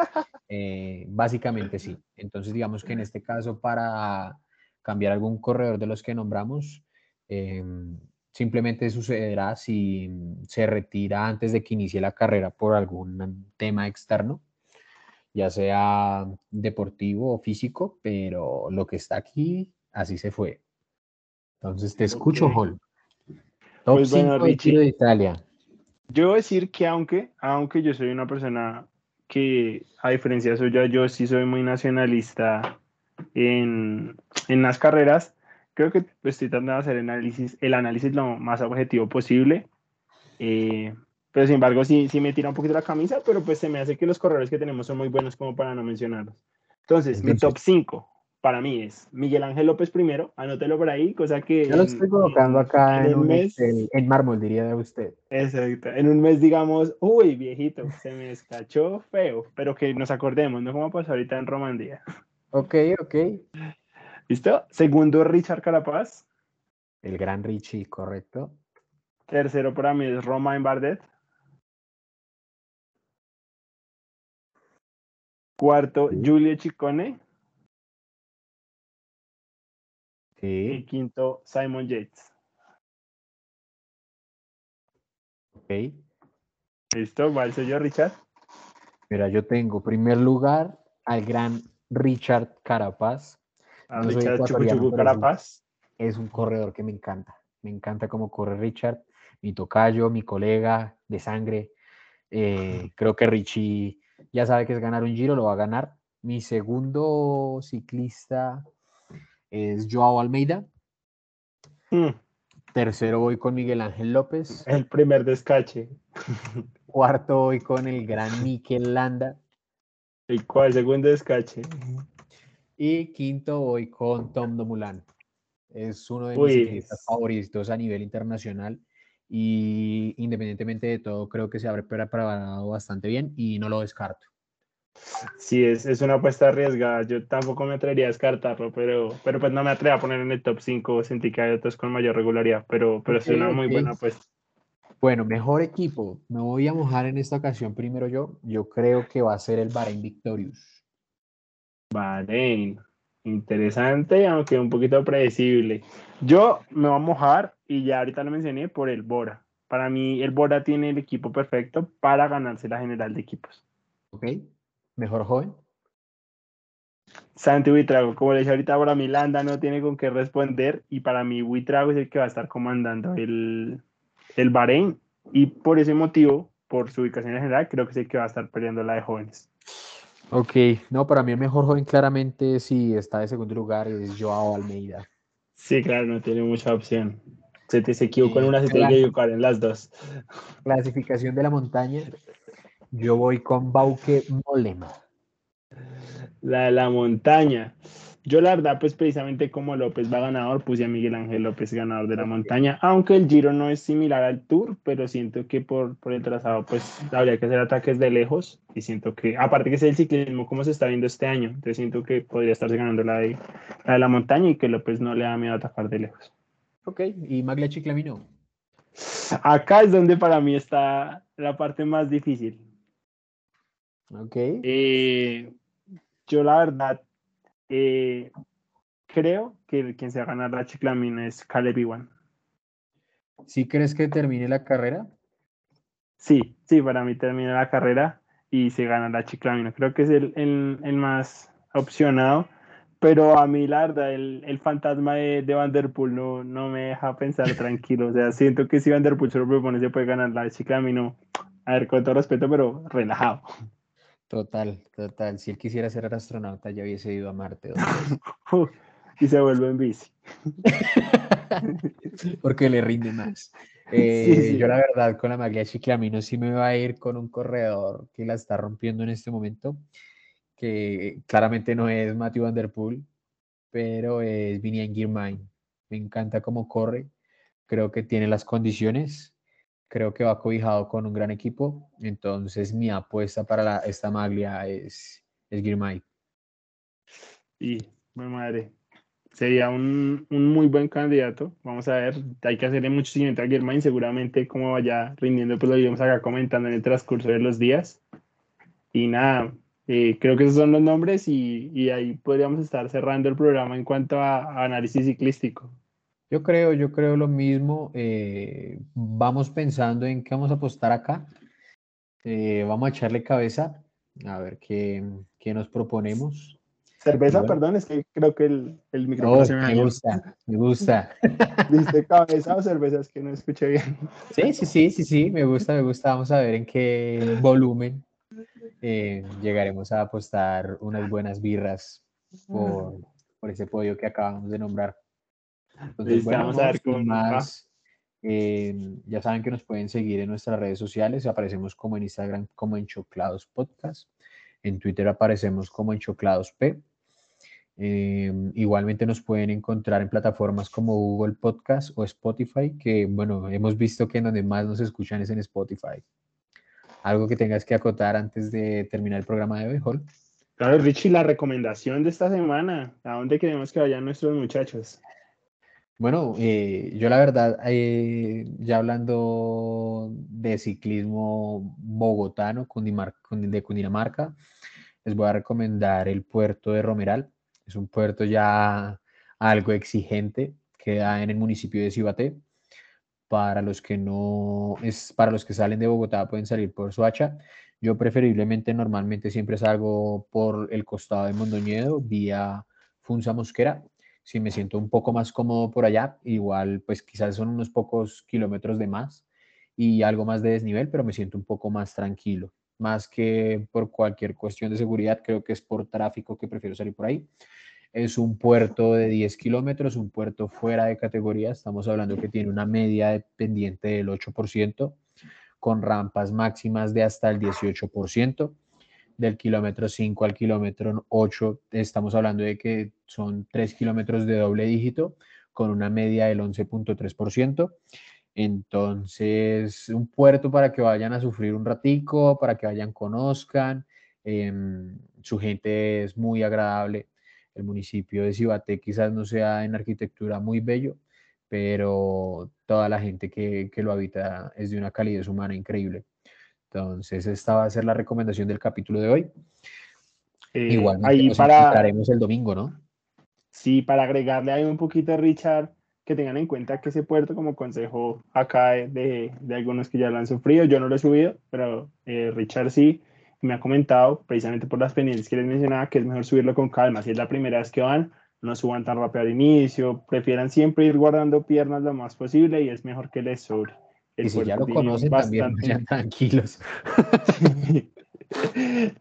eh, básicamente sí. Entonces, digamos que en este caso, para cambiar algún corredor de los que nombramos, em, simplemente sucederá si se retira antes de que inicie la carrera por algún tema externo, ya sea deportivo o físico, pero lo que está aquí, así se fue. Entonces te escucho, Hall. Top Pues bueno, 5 de Giro de Italia. Yo voy a decir que aunque, aunque yo soy una persona que, a diferencia suya, yo sí soy muy nacionalista en, en las carreras, creo que estoy tratando de hacer el análisis, el análisis lo más objetivo posible. Eh, pero sin embargo, sí, sí me tira un poquito la camisa, pero pues se me hace que los corredores que tenemos son muy buenos como para no mencionarlos. Entonces, mi Entonces- top 5 para mí es Miguel Ángel López primero, anótelo por ahí, cosa que... Yo lo estoy colocando acá en en, un mes- Excel, en mármol, diría usted. Exacto. En un mes digamos, uy, viejito, se me escachó feo, pero que nos acordemos, no como pasó ahorita en Romandía. Ok, ok. ¿Listo? Segundo, Richard Carapaz. El gran Richie, correcto. Tercero para mí es Romain Bardet. Cuarto, Sí. Giulio Ciccone. Y Sí, quinto, Simon Yates. ok. ¿Listo? ¿Cuál soy yo, Richard? Mira, yo tengo primer lugar al gran Richard Carapaz. A No soy Richard Chucu Chucu sí. Carapaz. Es un corredor que me encanta. Me encanta cómo corre Richard, mi tocayo, mi colega de sangre. Eh, creo que Richie ya sabe que es ganar un giro, lo va a ganar. Mi segundo ciclista es Joao Almeida. Mm, Tercero voy con Miguel Ángel López. el primer descache. Cuarto voy con el gran Mikel Landa. ¿Y cuál? Segundo descache. Y quinto voy con Tom Dumoulin. Es uno de mis ciclistas favoritos a nivel internacional. Y independientemente de todo, creo que se ha preparado bastante bien y no lo descarto. Sí, es, es una apuesta arriesgada. Yo tampoco me atrevería a descartarlo, pero, pero pues no me atrevo a poner en el top 5. Sentí que hay otros con mayor regularidad, pero, pero es Ok, una muy buena apuesta. Bueno, mejor equipo. Me voy a mojar en esta ocasión primero yo. Yo creo que va a ser el Bahrein Victorious. Bahrein. Interesante, aunque un poquito predecible. Yo me voy a mojar y ya ahorita lo mencioné por el Bora. Para mí, el Bora tiene el equipo perfecto para ganarse la general de equipos. ¿Ok? Mejor joven. Santi Buitrago, como le dije ahorita, para mí Landa no tiene con qué responder y para mí Buitrago es el que va a estar comandando el, el Bahrein y por ese motivo, por su ubicación en general, creo que es el que va a estar peleando la de jóvenes. Ok, no, para mí el mejor joven claramente sí está de segundo lugar es Joao Almeida. Sí, claro, no tiene mucha opción. Se te se equivocó en una, se claro. equivocar en las dos. Clasificación de la montaña. Yo voy con Bauke Mollema. La de la montaña. Yo la verdad, pues precisamente como López va ganador, puse a Miguel Ángel López ganador de la montaña, aunque el Giro no es similar al Tour, pero siento que por, por el trazado pues habría que hacer ataques de lejos y siento que, aparte que es el ciclismo como se está viendo este año, entonces siento que podría estarse ganando la de la, de la montaña y que López no le da miedo a atacar de lejos. Ok, y Maglia Chiclamino. Acá es donde para mí está la parte más difícil. Ok. Eh, yo la verdad eh, creo que el- quien se va a ganar la chiclamina es Caleb Iwan. ¿Sí crees que termine la carrera? Sí, sí, para mí termina la carrera y se gana la chiclamina. Creo que es el, el- el más opcionado, pero a mí la verdad el, el fantasma de, de Van Der Poel no, no me deja pensar tranquilo. O sea, siento que si Van Der Poel se lo propone se puede ganar la chiclamina. A ver, con todo respeto, pero relajado. Total, total. Si él quisiera ser astronauta, ya hubiese ido a Marte. y se vuelve en bici. Porque le rinde más. Eh, sí. Yo la verdad con la Maglia Chiclamino sí me va a ir con un corredor que la está rompiendo en este momento, que claramente no es Matthew Van Der Poel, pero es Vinian Girmay. Me encanta cómo corre, creo que tiene las condiciones, creo que va cobijado con un gran equipo, entonces mi apuesta para la- esta Maglia es, es Girmay. Y, mi madre, sería un, un muy buen candidato. Vamos a ver, hay que hacerle mucho seguimiento a Germain, seguramente como vaya rindiendo, pues lo iremos acá comentando en el transcurso de los días. Y nada, eh, creo que esos son los nombres y, y ahí podríamos estar cerrando el programa en cuanto a, a análisis ciclístico. Yo creo, yo creo lo mismo. Eh, vamos pensando en qué vamos a apostar acá. Eh, vamos a echarle cabeza a ver qué, qué nos proponemos. Cerveza, perdón, es que creo que el, el micrófono se me, me gusta, me gusta. ¿Viste cabeza o cerveza? Es que no escuché bien. Sí, sí, sí, sí, sí, me gusta, me gusta. Vamos a ver en qué volumen eh, llegaremos a apostar unas buenas birras por, por ese podio que acabamos de nombrar. Entonces, bueno, vamos a ver con más. Eh, ya saben que nos pueden seguir en nuestras redes sociales. Aparecemos como en Instagram como en Choclados Podcast. En Twitter aparecemos como en Choclados P. Eh, igualmente nos pueden encontrar en plataformas como Google Podcast o Spotify, que bueno, hemos visto que en donde más nos escuchan es en Spotify. ¿Algo que tengas que acotar antes de terminar el programa de Hall? Claro, Richie, la recomendación de esta semana, ¿a dónde queremos que vayan nuestros muchachos? Bueno, eh, yo la verdad, eh, ya hablando de ciclismo bogotano de Cundinamarca, les voy a recomendar el puerto de Romeral. Es un puerto ya algo exigente, queda en el municipio de Cibaté. Para los que no, es para los que salen de Bogotá pueden salir por Soacha. Yo preferiblemente normalmente siempre salgo por el costado de Mondoñedo, vía Funza Mosquera, si me siento un poco más cómodo por allá, igual pues quizás son unos pocos kilómetros de más y algo más de desnivel, pero me siento un poco más tranquilo. Más que por cualquier cuestión de seguridad, creo que es por tráfico que prefiero salir por ahí. Es un puerto de 10 kilómetros, un puerto fuera de categoría. Estamos hablando que tiene una media de pendiente del 8%, con rampas máximas de hasta el 18% del kilómetro 5 al kilómetro 8, estamos hablando de que son 3 kilómetros de doble dígito con una media del 11.3%. Entonces, un puerto para que vayan a sufrir un ratico, para que vayan, conozcan. Em, su gente es muy agradable. El municipio de Cibaté quizás no sea en arquitectura muy bello, pero toda la gente que, que lo habita es de una calidez humana increíble. Entonces, esta va a ser la recomendación del capítulo de hoy. Eh, Igual ahí nos para, el domingo, ¿no? Sí, para agregarle ahí un poquito a Richard, que tengan en cuenta que ese puerto, como consejo acá de, de algunos que ya lo han sufrido, yo no lo he subido, pero eh, Richard sí, me ha comentado, precisamente por las pendientes que les mencionaba, que es mejor subirlo con calma. Si es la primera vez que van, no suban tan rápido al inicio, prefieran siempre ir guardando piernas lo más posible y es mejor que les sobre y si ya lo conocen, también vayan tranquilos.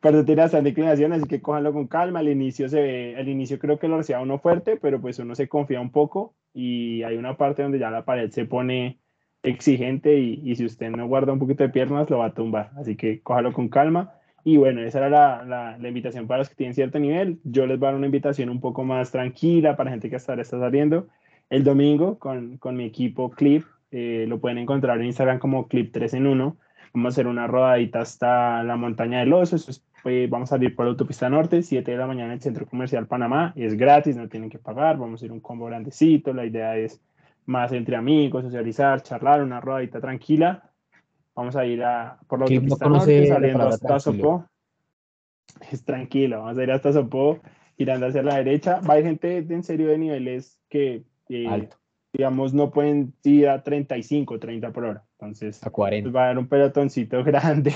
pero tiene bastante inclinación, así que cójanlo con calma. Al inicio se ve, al inicio creo que lo reciba uno fuerte, pero pues uno se confía un poco y hay una parte donde ya la pared se pone exigente y, y si usted no guarda un poquito de piernas lo va a tumbar. Así que cójalo con calma. Y bueno, esa era la, la, la, invitación para los que tienen cierto nivel. Yo les voy a dar una invitación un poco más tranquila para gente que hasta ahora está saliendo. El domingo con, con mi equipo Clip eh, lo pueden encontrar en Instagram como Clip 3 en 1. Vamos a hacer una rodadita hasta la montaña del oso. pues, vamos a salir por la autopista norte, 7 de la mañana en el Centro Comercial Panamá. Es gratis, no tienen que pagar. Vamos a ir un combo grandecito. La idea es más entre amigos, socializar, charlar, una rodadita tranquila. Vamos a ir a, por la autopista norte, saliendo hasta Sopó. Es tranquilo, vamos a ir hasta Sopó, girando hacia la derecha. Va a haber gente en serio de niveles que eh, Alto digamos, no pueden ir a 35, 30 por hora. Entonces, a 40. va a haber un pelotoncito grande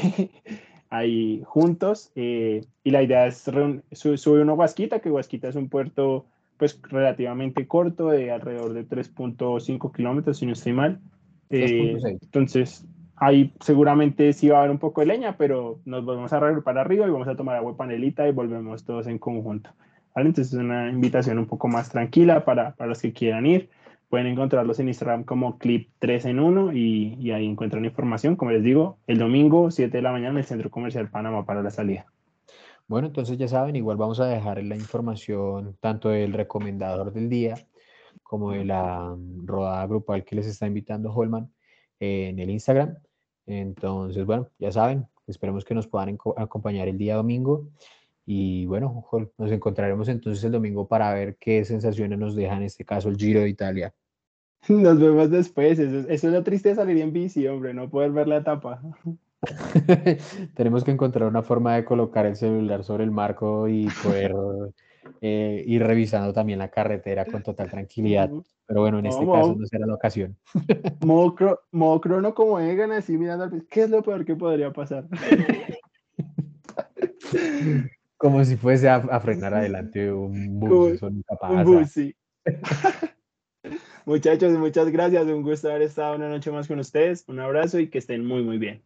ahí juntos. Eh, y la idea es subir una Huasquita, que Huasquita es un puerto pues relativamente corto, de alrededor de 3.5 kilómetros, si no estoy mal. Eh, entonces, ahí seguramente sí va a haber un poco de leña, pero nos volvemos a regrupar arriba y vamos a tomar agua panelita y volvemos todos en conjunto. ¿vale? Entonces, es una invitación un poco más tranquila para, para los que quieran ir. Pueden encontrarlos en Instagram como Clip 3 en 1 y, ahí encuentran información. Como les digo, el domingo, 7 de la mañana, en el Centro Comercial Panamá para la salida. Bueno, entonces ya saben, igual vamos a dejar la información tanto del recomendador del día como de la mm, rodada grupal que les está invitando Holman en el Instagram. Entonces, bueno, ya saben, esperemos que nos puedan acompañar el día domingo. Y bueno, nos encontraremos entonces el domingo para ver qué sensaciones nos deja en este caso el Giro de Italia. Nos vemos después. Eso, es lo triste de salir en bici, hombre, no poder ver la etapa. Tenemos que encontrar una forma de colocar el celular sobre el marco y poder eh, y revisando también la carretera con total tranquilidad. Pero bueno, en este caso no será la ocasión. Modo, crono como Egan, así mirando al ¿qué es lo peor que podría pasar? Como si fuese a, frenar adelante un bus, un bus, sí. Muchachos, muchas gracias. Un gusto haber estado una noche más con ustedes. Un abrazo y que estén muy, muy bien.